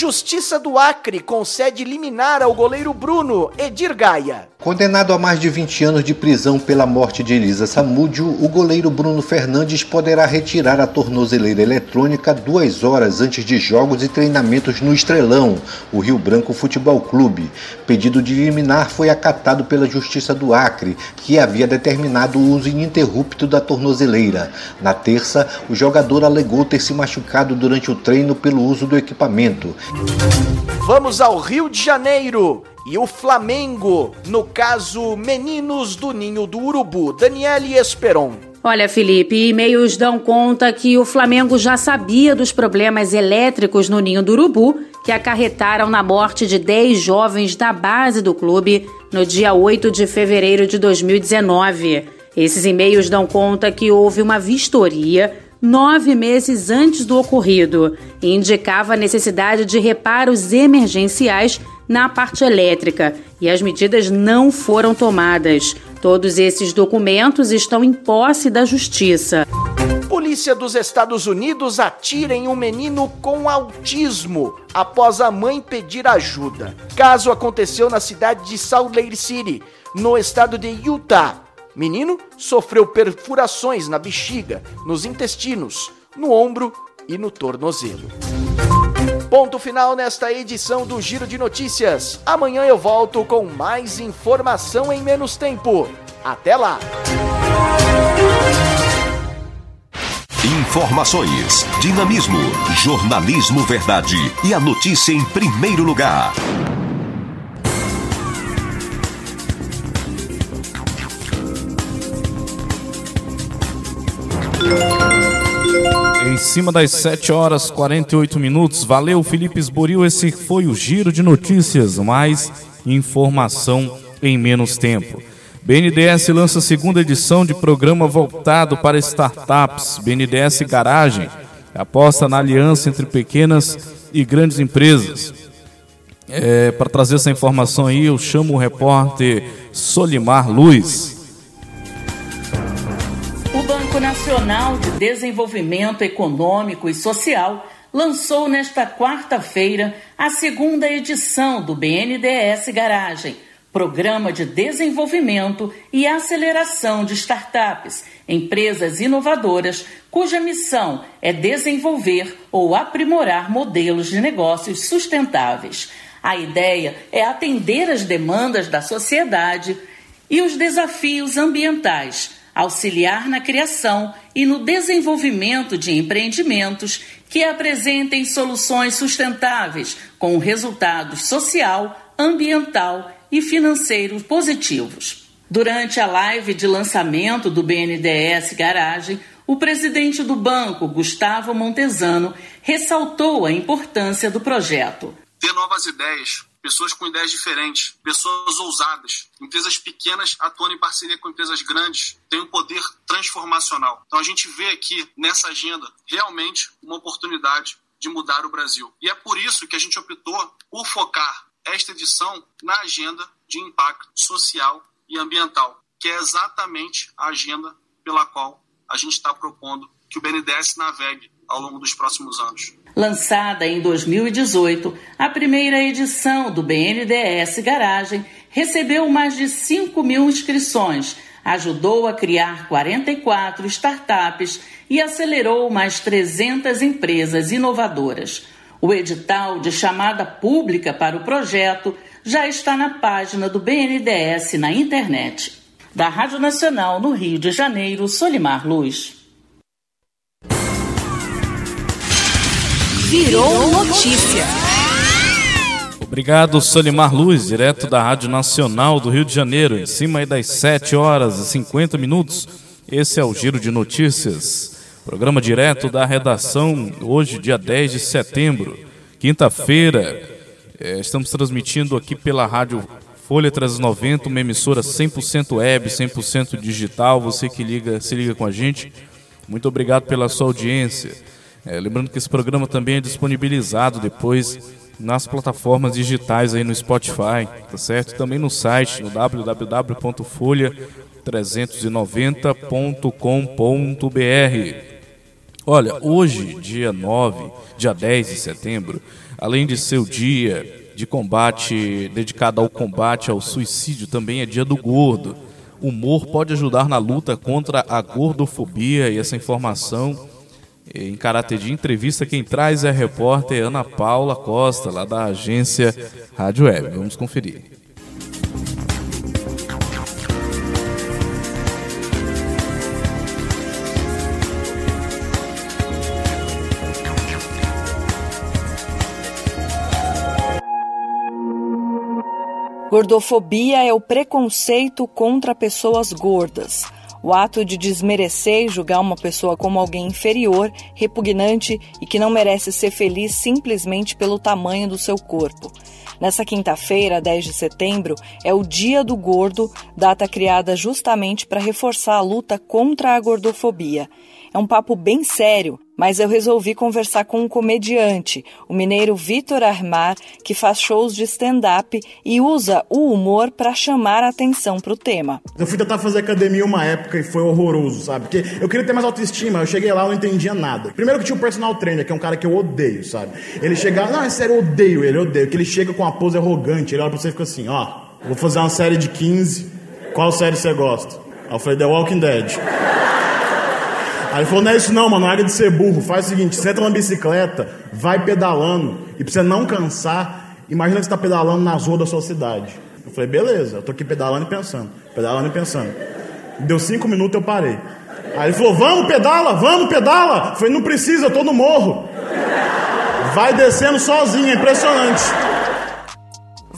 Justiça do Acre concede liminar ao goleiro Bruno Edir Gaia. Condenado a mais de 20 anos de prisão pela morte de Elisa Samúdio, o goleiro Bruno Fernandes poderá retirar a tornozeleira eletrônica duas horas antes de jogos e treinamentos no Estrelão, o Rio Branco Futebol Clube. Pedido de liminar foi acatado pela Justiça do Acre, que havia determinado o uso ininterrupto da tornozeleira. Na terça, o jogador alegou ter se machucado durante o treino pelo uso do equipamento. Vamos ao Rio de Janeiro e o Flamengo, no caso Meninos do Ninho do Urubu, Daniele Esperon. Olha, Felipe, e-mails dão conta que o Flamengo já sabia dos problemas elétricos no Ninho do Urubu que acarretaram na morte de 10 jovens da base do clube no dia 8 de fevereiro de 2019. Esses e-mails dão conta que houve uma vistoria nove meses antes do ocorrido e indicava a necessidade de reparos emergenciais na parte elétrica e as medidas não foram tomadas. Todos esses documentos estão em posse da Justiça. Polícia dos Estados Unidos atira em um menino com autismo após a mãe pedir ajuda. Caso aconteceu na cidade de Salt Lake City, no estado de Utah. Menino sofreu perfurações na bexiga, nos intestinos, no ombro e no tornozelo. Ponto final nesta edição do Giro de Notícias. Amanhã eu volto com mais informação em menos tempo. Até lá! Informações, dinamismo, jornalismo verdade e a notícia em primeiro lugar. Em cima das 7 horas 48 minutos. Valeu, Felipe Esboril. Esse foi o giro de notícias. Mais informação em menos tempo. BNDES lança a segunda edição de programa voltado para startups. BNDES Garagem aposta na aliança entre pequenas e grandes empresas. É, para trazer essa informação aí, eu chamo o repórter Solimar Luz. Nacional de Desenvolvimento Econômico e Social lançou nesta quarta-feira a segunda edição do BNDES Garagem, Programa de Desenvolvimento e Aceleração de Startups, empresas inovadoras cuja missão é desenvolver ou aprimorar modelos de negócios sustentáveis. A ideia é atender as demandas da sociedade e os desafios ambientais auxiliar na criação e no desenvolvimento de empreendimentos que apresentem soluções sustentáveis com resultados social, ambiental e financeiro positivos. Durante a live de lançamento do BNDES Garagem, o presidente do banco, Gustavo Montesano, ressaltou a importância do projeto. Ter novas ideias, pessoas com ideias diferentes, pessoas ousadas, empresas pequenas atuando em parceria com empresas grandes, tem um poder transformacional. Então a gente vê aqui nessa agenda realmente uma oportunidade de mudar o Brasil. E é por isso que a gente optou por focar esta edição na agenda de impacto social e ambiental, que é exatamente a agenda pela qual a gente está propondo que o BNDES navegue ao longo dos próximos anos. Lançada em 2018, a primeira edição do BNDES Garagem recebeu mais de 5 mil inscrições, ajudou a criar 44 startups e acelerou mais 300 empresas inovadoras. O edital de chamada pública para o projeto já está na página do BNDES na internet. Da Rádio Nacional no Rio de Janeiro, Solimar Luz. Virou notícia. Obrigado, Solimar Luz, direto da Rádio Nacional do Rio de Janeiro, em cima das 7 horas e 50 minutos. Esse é o Giro de Notícias, programa direto da redação, hoje, dia 10 de setembro, quinta-feira. É, estamos transmitindo aqui pela Rádio Folha 390, uma emissora 100% web, 100% digital. Você que liga, se liga com a gente, muito obrigado pela sua audiência. É, lembrando que esse programa também é disponibilizado depois nas plataformas digitais aí no Spotify, tá certo? Também no site, no www.folha390.com.br. Olha, hoje, dia 9, dia 10 de setembro, além de ser o dia de combate dedicado ao combate ao suicídio, também é dia do gordo. O humor pode ajudar na luta contra a gordofobia e essa informação em caráter de entrevista, quem traz é a repórter Ana Paula Costa, lá da agência Rádio Web. Vamos conferir. Gordofobia é o preconceito contra pessoas gordas o ato de desmerecer e julgar uma pessoa como alguém inferior, repugnante e que não merece ser feliz simplesmente pelo tamanho do seu corpo. Nessa quinta-feira, 10 de setembro, é o Dia do Gordo, data criada justamente para reforçar a luta contra a gordofobia. É um papo bem sério, mas eu resolvi conversar com um comediante, o mineiro Vitor Armar, que faz shows de stand-up e usa o humor para chamar a atenção para o tema. Eu fui tentar fazer academia uma época e foi horroroso, sabe? Porque eu queria ter mais autoestima, eu cheguei lá e não entendia nada. Primeiro que tinha o personal trainer, que é um cara que eu odeio, sabe? Ele chegava, não, é sério, eu odeio ele, eu odeio, que ele chega com uma pose arrogante, ele olha pra você e fica assim, ó, vou fazer uma série de 15, qual série você gosta? Aí eu falei, The Walking Dead. Aí ele falou: não é isso não, mano, é de ser burro. Faz o seguinte: senta uma bicicleta, vai pedalando. E pra você não cansar, imagina que você está pedalando nas ruas da sua cidade. Eu falei: beleza, eu tô aqui pedalando e pensando, pedalando e pensando. Deu cinco minutos eu parei. Aí ele falou: vamos, pedala, vamos, pedala. Eu falei: não precisa, eu tô no morro. Vai descendo sozinho, é impressionante.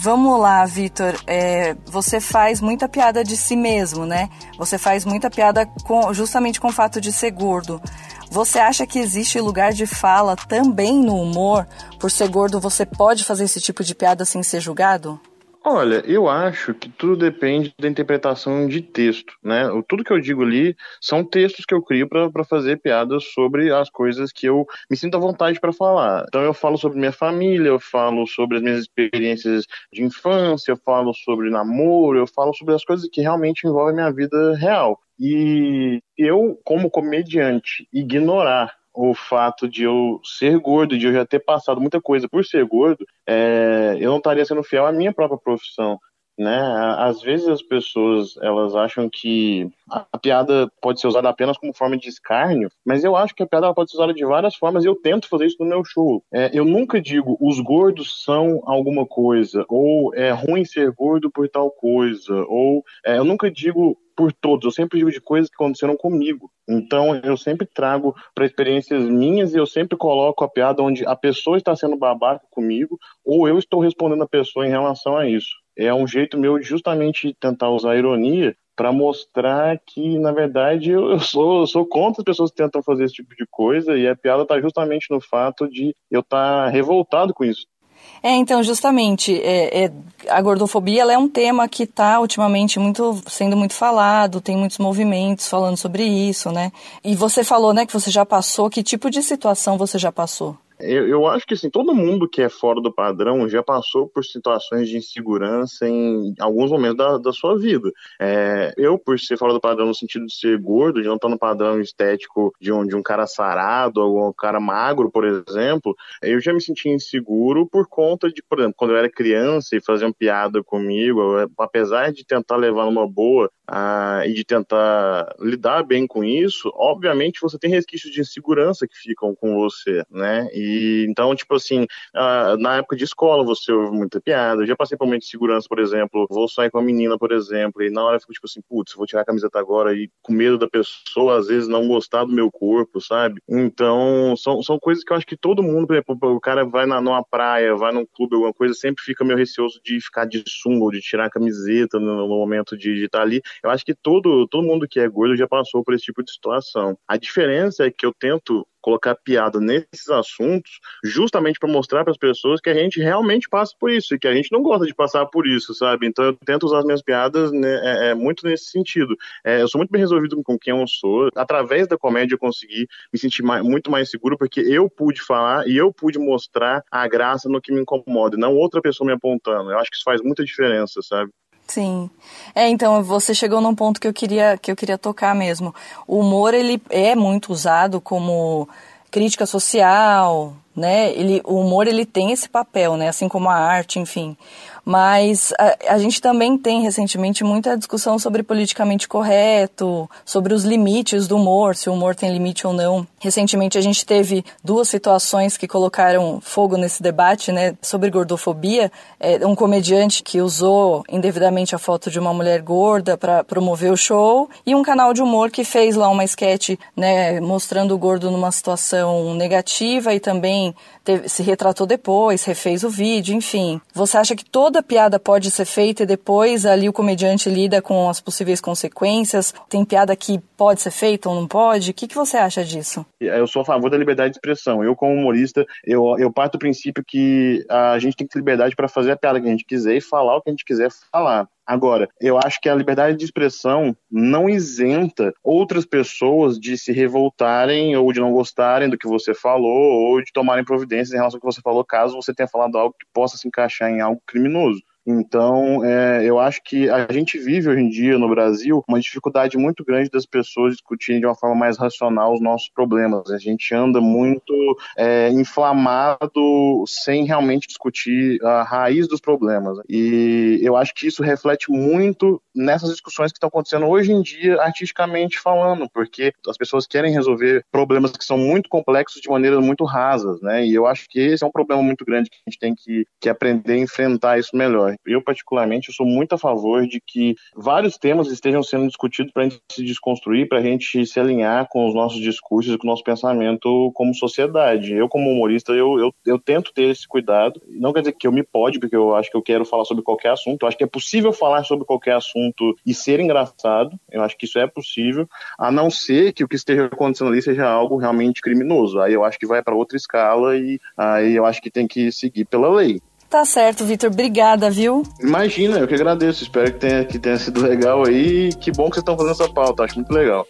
Vamos lá, Vitor. É, você faz muita piada de si mesmo, né? Você faz muita piada com, justamente com o fato de ser gordo. Você acha que existe lugar de fala também no humor? Por ser gordo, você pode fazer esse tipo de piada sem ser julgado? Olha, eu acho que tudo depende da interpretação de texto, né? Tudo que eu digo ali são textos que eu crio para fazer piadas sobre as coisas que eu me sinto à vontade para falar. Então eu falo sobre minha família, eu falo sobre as minhas experiências de infância, eu falo sobre namoro, eu falo sobre as coisas que realmente envolvem a minha vida real. E eu, como comediante, ignorar o fato de eu ser gordo, de eu já ter passado muita coisa por ser gordo, é, eu não estaria sendo fiel à minha própria profissão. Né? Às vezes as pessoas elas acham que a piada pode ser usada apenas como forma de escárnio, mas eu acho que a piada pode ser usada de várias formas e eu tento fazer isso no meu show. É, eu nunca digo os gordos são alguma coisa, ou é ruim ser gordo por tal coisa, ou é, eu nunca digo por todos, eu sempre digo de coisas que aconteceram comigo. Então eu sempre trago para experiências minhas e eu sempre coloco a piada onde a pessoa está sendo babaca comigo ou eu estou respondendo a pessoa em relação a isso. É um jeito meu de justamente tentar usar a ironia para mostrar que, na verdade, eu sou, eu sou contra as pessoas que tentam fazer esse tipo de coisa e a piada está justamente no fato de eu estar tá revoltado com isso. É, então, justamente, é, é, a gordofobia é um tema que está ultimamente muito, sendo muito falado, tem muitos movimentos falando sobre isso, né? E você falou, né, que você já passou, que tipo de situação você já passou? Eu, eu acho que assim, todo mundo que é fora do padrão já passou por situações de insegurança em alguns momentos da, da sua vida. É, eu, por ser fora do padrão no sentido de ser gordo, de não estar no padrão estético de um, de um cara sarado, ou um cara magro, por exemplo, eu já me sentia inseguro por conta de, por exemplo, quando eu era criança e faziam piada comigo, apesar de tentar levar numa boa ah, e de tentar lidar bem com isso, obviamente você tem resquícios de insegurança que ficam com você, né? E então, tipo assim, ah, na época de escola você ouve muita piada. Eu já passei por momento de segurança, por exemplo, vou sair com a menina, por exemplo, e na hora eu fico tipo assim, putz, vou tirar a camiseta agora e com medo da pessoa, às vezes, não gostar do meu corpo, sabe? Então, são, são coisas que eu acho que todo mundo, por exemplo, o cara vai na, numa praia, vai num clube, alguma coisa, sempre fica meio receoso de ficar de sunga ou de tirar a camiseta no, no momento de estar ali. Eu acho que todo, todo mundo que é gordo já passou por esse tipo de situação. A diferença é que eu tento colocar piada nesses assuntos, justamente para mostrar para as pessoas que a gente realmente passa por isso e que a gente não gosta de passar por isso, sabe? Então eu tento usar as minhas piadas né, é, é, muito nesse sentido. É, eu sou muito bem resolvido com quem eu sou. Através da comédia eu consegui me sentir mais, muito mais seguro porque eu pude falar e eu pude mostrar a graça no que me incomoda, não outra pessoa me apontando. Eu acho que isso faz muita diferença, sabe? Sim. É, então você chegou num ponto que eu queria que eu queria tocar mesmo. O humor ele é muito usado como crítica social, né? Ele, o humor ele tem esse papel, né? Assim como a arte, enfim. Mas a, a, gente também tem recentemente muita discussão sobre politicamente correto, sobre os limites do humor, se o humor tem limite ou não. Recentemente a gente teve duas situações que colocaram fogo nesse debate, né, sobre gordofobia. É, um comediante que usou indevidamente a foto de uma mulher gorda para promover o show e um canal de humor que fez lá uma sketch, né, mostrando o gordo numa situação negativa e também teve, se retratou depois, refez o vídeo, enfim. Você acha que toda piada pode ser feita e depois ali o comediante lida com as possíveis consequências? Tem piada que pode ser feita ou não pode? O que, que você acha disso? Eu sou a favor da liberdade de expressão. Eu, como humorista, eu, eu parto do princípio que a gente tem que ter liberdade para fazer a piada que a gente quiser e falar o que a gente quiser falar. Agora, eu acho que a liberdade de expressão não isenta outras pessoas de se revoltarem ou de não gostarem do que você falou ou de tomarem providências em relação ao que você falou, caso você tenha falado algo que possa se encaixar em algo criminoso. Então, é, eu acho que a gente vive hoje em dia no Brasil uma dificuldade muito grande das pessoas discutirem de uma forma mais racional os nossos problemas. A gente anda muito é, inflamado sem realmente discutir a raiz dos problemas. E eu acho que isso reflete muito nessas discussões que estão acontecendo hoje em dia, artisticamente falando, porque as pessoas querem resolver problemas que são muito complexos de maneiras muito rasas, né? E eu acho que esse é um problema muito grande que a gente tem que, que aprender a enfrentar isso melhor. Eu, particularmente, sou muito a favor de que vários temas estejam sendo discutidos para a gente se desconstruir, para a gente se alinhar com os nossos discursos com o nosso pensamento como sociedade. Eu, como humorista, eu, eu, eu tento ter esse cuidado. Não quer dizer que eu me pode, porque eu acho que eu quero falar sobre qualquer assunto. Eu acho que é possível falar sobre qualquer assunto e ser engraçado. Eu acho que isso é possível, a não ser que o que esteja acontecendo ali seja algo realmente criminoso. Aí eu acho que vai para outra escala e aí eu acho que tem que seguir pela lei. Tá certo, Vitor. Obrigada, viu? Imagina, eu que agradeço. Espero que tenha, que tenha sido legal aí. Que bom que vocês estão fazendo essa pauta. Acho muito legal.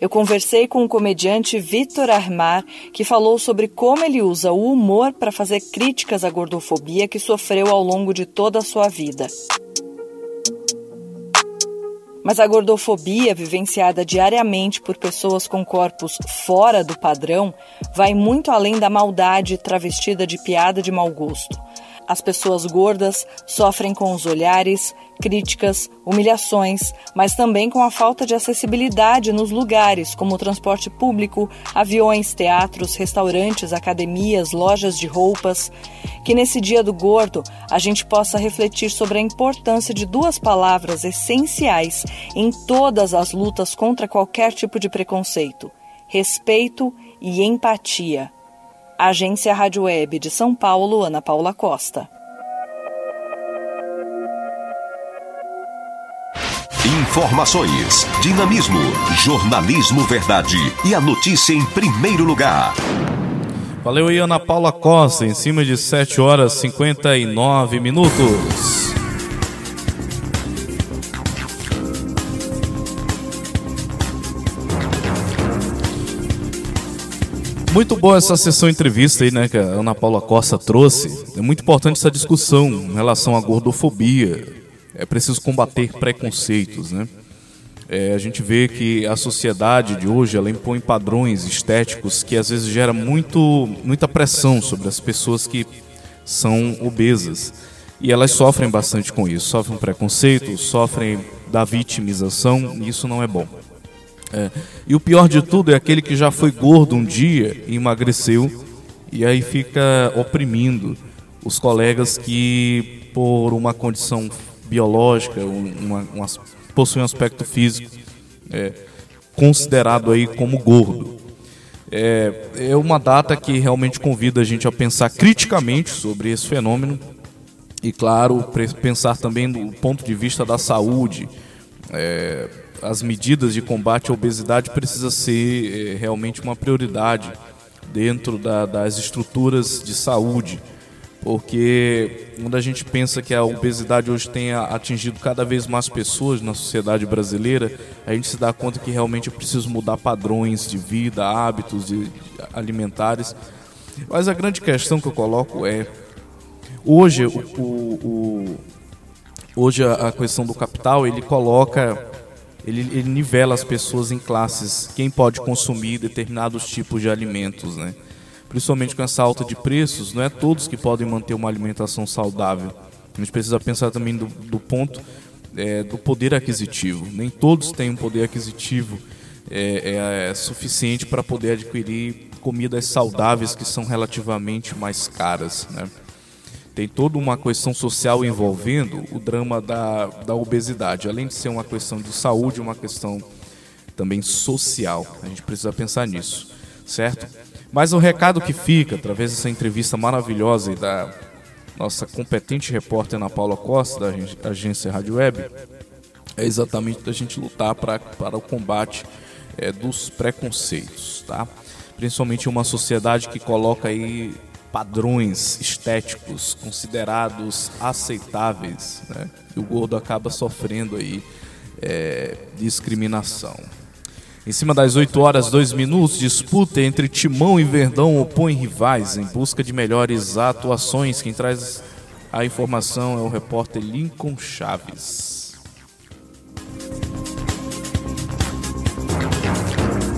Eu conversei com o comediante Vitor Armar, que falou sobre como ele usa o humor para fazer críticas à gordofobia que sofreu ao longo de toda a sua vida. Mas a gordofobia, vivenciada diariamente por pessoas com corpos fora do padrão, vai muito além da maldade travestida de piada de mau gosto. As pessoas gordas sofrem com os olhares, críticas, humilhações, mas também com a falta de acessibilidade nos lugares, como transporte público, aviões, teatros, restaurantes, academias, lojas de roupas. Que nesse Dia do Gordo a gente possa refletir sobre a importância de duas palavras essenciais em todas as lutas contra qualquer tipo de preconceito: respeito e empatia. Agência Rádio Web de São Paulo, Ana Paula Costa. Informações, dinamismo, jornalismo verdade e a notícia em primeiro lugar. Valeu aí, Ana Paula Costa, em cima de 7 horas e 59 minutos. Muito boa essa sessão entrevista aí, né, que a Ana Paula Costa trouxe. É muito importante essa discussão em relação à gordofobia. É preciso combater preconceitos, né? É, a gente vê que a sociedade de hoje ela impõe padrões estéticos que às vezes gera muito, muita pressão sobre as pessoas que são obesas. E elas sofrem bastante com isso, sofrem preconceito, sofrem da vitimização, e isso não é bom. É. E o pior de tudo é aquele que já foi gordo um dia e emagreceu e aí fica oprimindo os colegas que, por uma condição biológica, uma, uma, possuem um aspecto físico é, considerado aí como gordo. É, é uma data que realmente convida a gente a pensar criticamente sobre esse fenômeno e, claro, pensar também do ponto de vista da saúde. É, as medidas de combate à obesidade precisa ser é, realmente uma prioridade dentro da, das estruturas de saúde, porque quando a gente pensa que a obesidade hoje tem atingido cada vez mais pessoas na sociedade brasileira, a gente se dá conta que realmente é preciso mudar padrões de vida, hábitos de, alimentares. Mas a grande questão que eu coloco é hoje o, o, o hoje a, a questão do capital ele coloca ele, ele nivela as pessoas em classes, quem pode consumir determinados tipos de alimentos, né? Principalmente com essa alta de preços, não é todos que podem manter uma alimentação saudável. A gente precisa pensar também do, do ponto é, do poder aquisitivo. Nem todos têm um poder aquisitivo é, é, suficiente para poder adquirir comidas saudáveis que são relativamente mais caras, né? Tem toda uma questão social envolvendo o drama da, da obesidade. Além de ser uma questão de saúde, uma questão também social. A gente precisa pensar nisso, certo? Mas o recado que fica, através dessa entrevista maravilhosa da nossa competente repórter Ana Paula Costa, da agência Rádio Web, é exatamente da gente lutar pra, para o combate é, dos preconceitos, tá? Principalmente uma sociedade que coloca aí padrões estéticos considerados aceitáveis, né? E o gordo acaba sofrendo aí é, discriminação. Em cima das 8 horas 2 minutos, disputa entre Timão e Verdão opõe rivais em busca de melhores atuações. Quem traz a informação é o repórter Lincoln Chaves.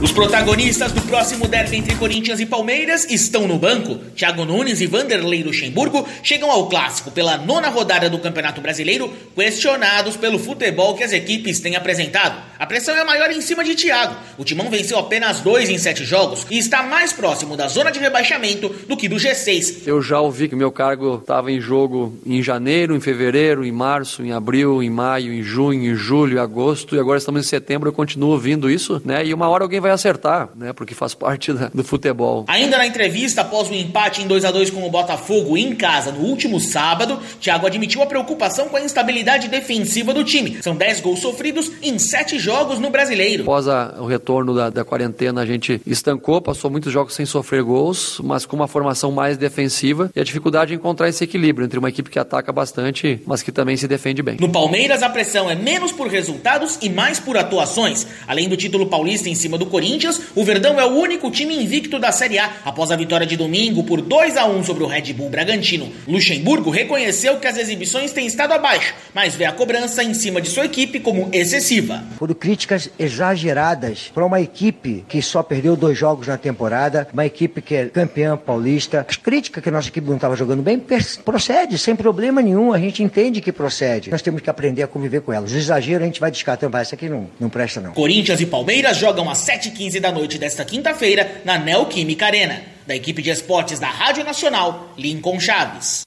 Os protagonistas do próximo derby entre Corinthians e Palmeiras estão no banco. Thiago Nunes e Vanderlei Luxemburgo chegam ao clássico pela nona rodada do Campeonato Brasileiro, questionados pelo futebol que as equipes têm apresentado. A pressão é maior em cima de Thiago. O Timão venceu apenas dois em sete jogos e está mais próximo da zona de rebaixamento do que do G6. Eu já ouvi que meu cargo estava em jogo em janeiro, em fevereiro, em março, em abril, em maio, em junho, em julho, em agosto e agora estamos em setembro. Eu continuo ouvindo isso, né? E uma hora alguém vai acertar, né? Porque faz parte da, do futebol. Ainda na entrevista após o empate em 2 a 2 com o Botafogo em casa no último sábado, Thiago admitiu a preocupação com a instabilidade defensiva do time. São 10 gols sofridos em 7 jogos no Brasileiro. Após a, o retorno da, da quarentena, a gente estancou, passou muitos jogos sem sofrer gols, mas com uma formação mais defensiva e a dificuldade de encontrar esse equilíbrio entre uma equipe que ataca bastante, mas que também se defende bem. No Palmeiras, a pressão é menos por resultados e mais por atuações. Além do título paulista em cima do Corinthians, o Verdão é o único time invicto da Série A após a vitória de domingo por 2 a 1 sobre o Red Bull Bragantino. Luxemburgo reconheceu que as exibições têm estado abaixo, mas vê a cobrança em cima de sua equipe como excessiva. Foram críticas exageradas para uma equipe que só perdeu dois jogos na temporada, uma equipe que é campeã paulista. As críticas que a nossa equipe não estava jogando bem procede, sem problema nenhum, a gente entende que procede. Nós temos que aprender a conviver com elas. Os exageros a gente vai descartando, vai, isso aqui não, não presta não. Corinthians e Palmeiras jogam às 7 7h15 da noite desta quinta-feira na Neoquímica Arena. Da equipe de esportes da Rádio Nacional, Lincoln Chaves.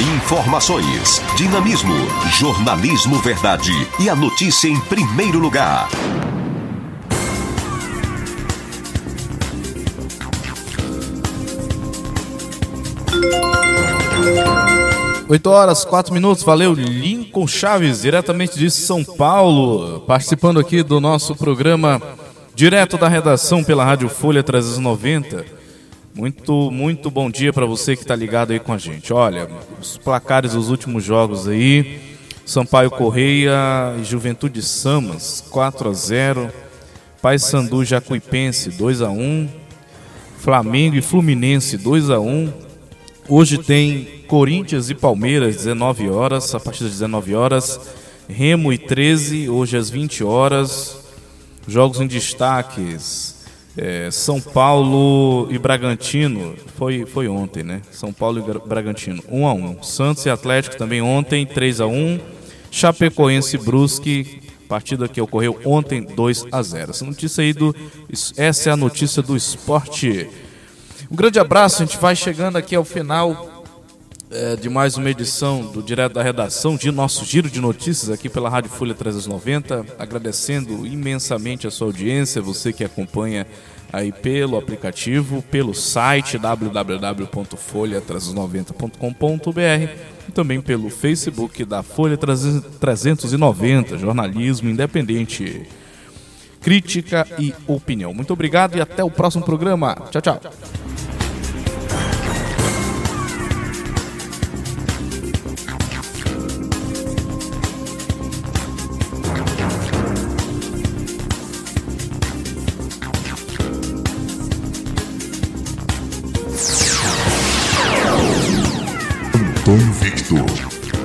Informações, dinamismo, jornalismo verdade e a notícia em primeiro lugar. 8 horas, 4 minutos, valeu Lincoln Chaves, diretamente de São Paulo, participando aqui do nosso programa direto da redação pela Rádio Folha 390. Muito, muito bom dia para você que está ligado aí com a gente. Olha, os placares dos últimos jogos aí: Sampaio Correia e Juventude Samas, 4 a 0 Paysandu Jacuipense, 2 a 1 Flamengo e Fluminense 2 a 1 Hoje tem Corinthians e Palmeiras, 19 horas, a partir das 19 horas. Remo e 13, hoje às 20 horas. Jogos em destaques. É, São Paulo e Bragantino. Foi, foi ontem, né? São Paulo e Bragantino, 1 a 1 Santos e Atlético também ontem, 3 a 1 Chapecoense e Brusque, partida que ocorreu ontem, 2 a 0 Essa notícia aí do. Essa é a notícia do esporte. Um grande abraço, a gente vai chegando aqui ao final é, de mais uma edição do Direto da Redação, de nosso giro de notícias aqui pela Rádio Folha 390. Agradecendo imensamente a sua audiência, você que acompanha aí pelo aplicativo, pelo site www.folha390.com.br e também pelo Facebook da Folha 390, jornalismo independente, crítica e opinião. Muito obrigado e até o próximo programa. Tchau, tchau. Convicto.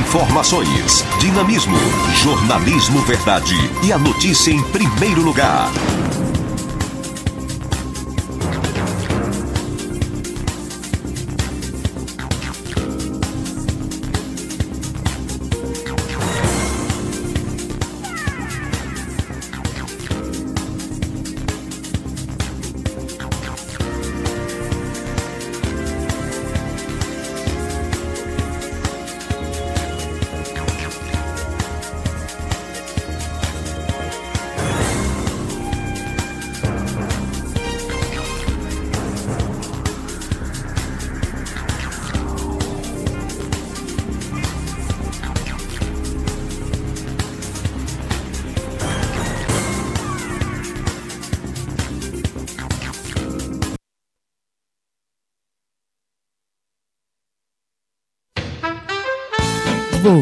Informações, dinamismo, jornalismo verdade e a notícia em primeiro lugar.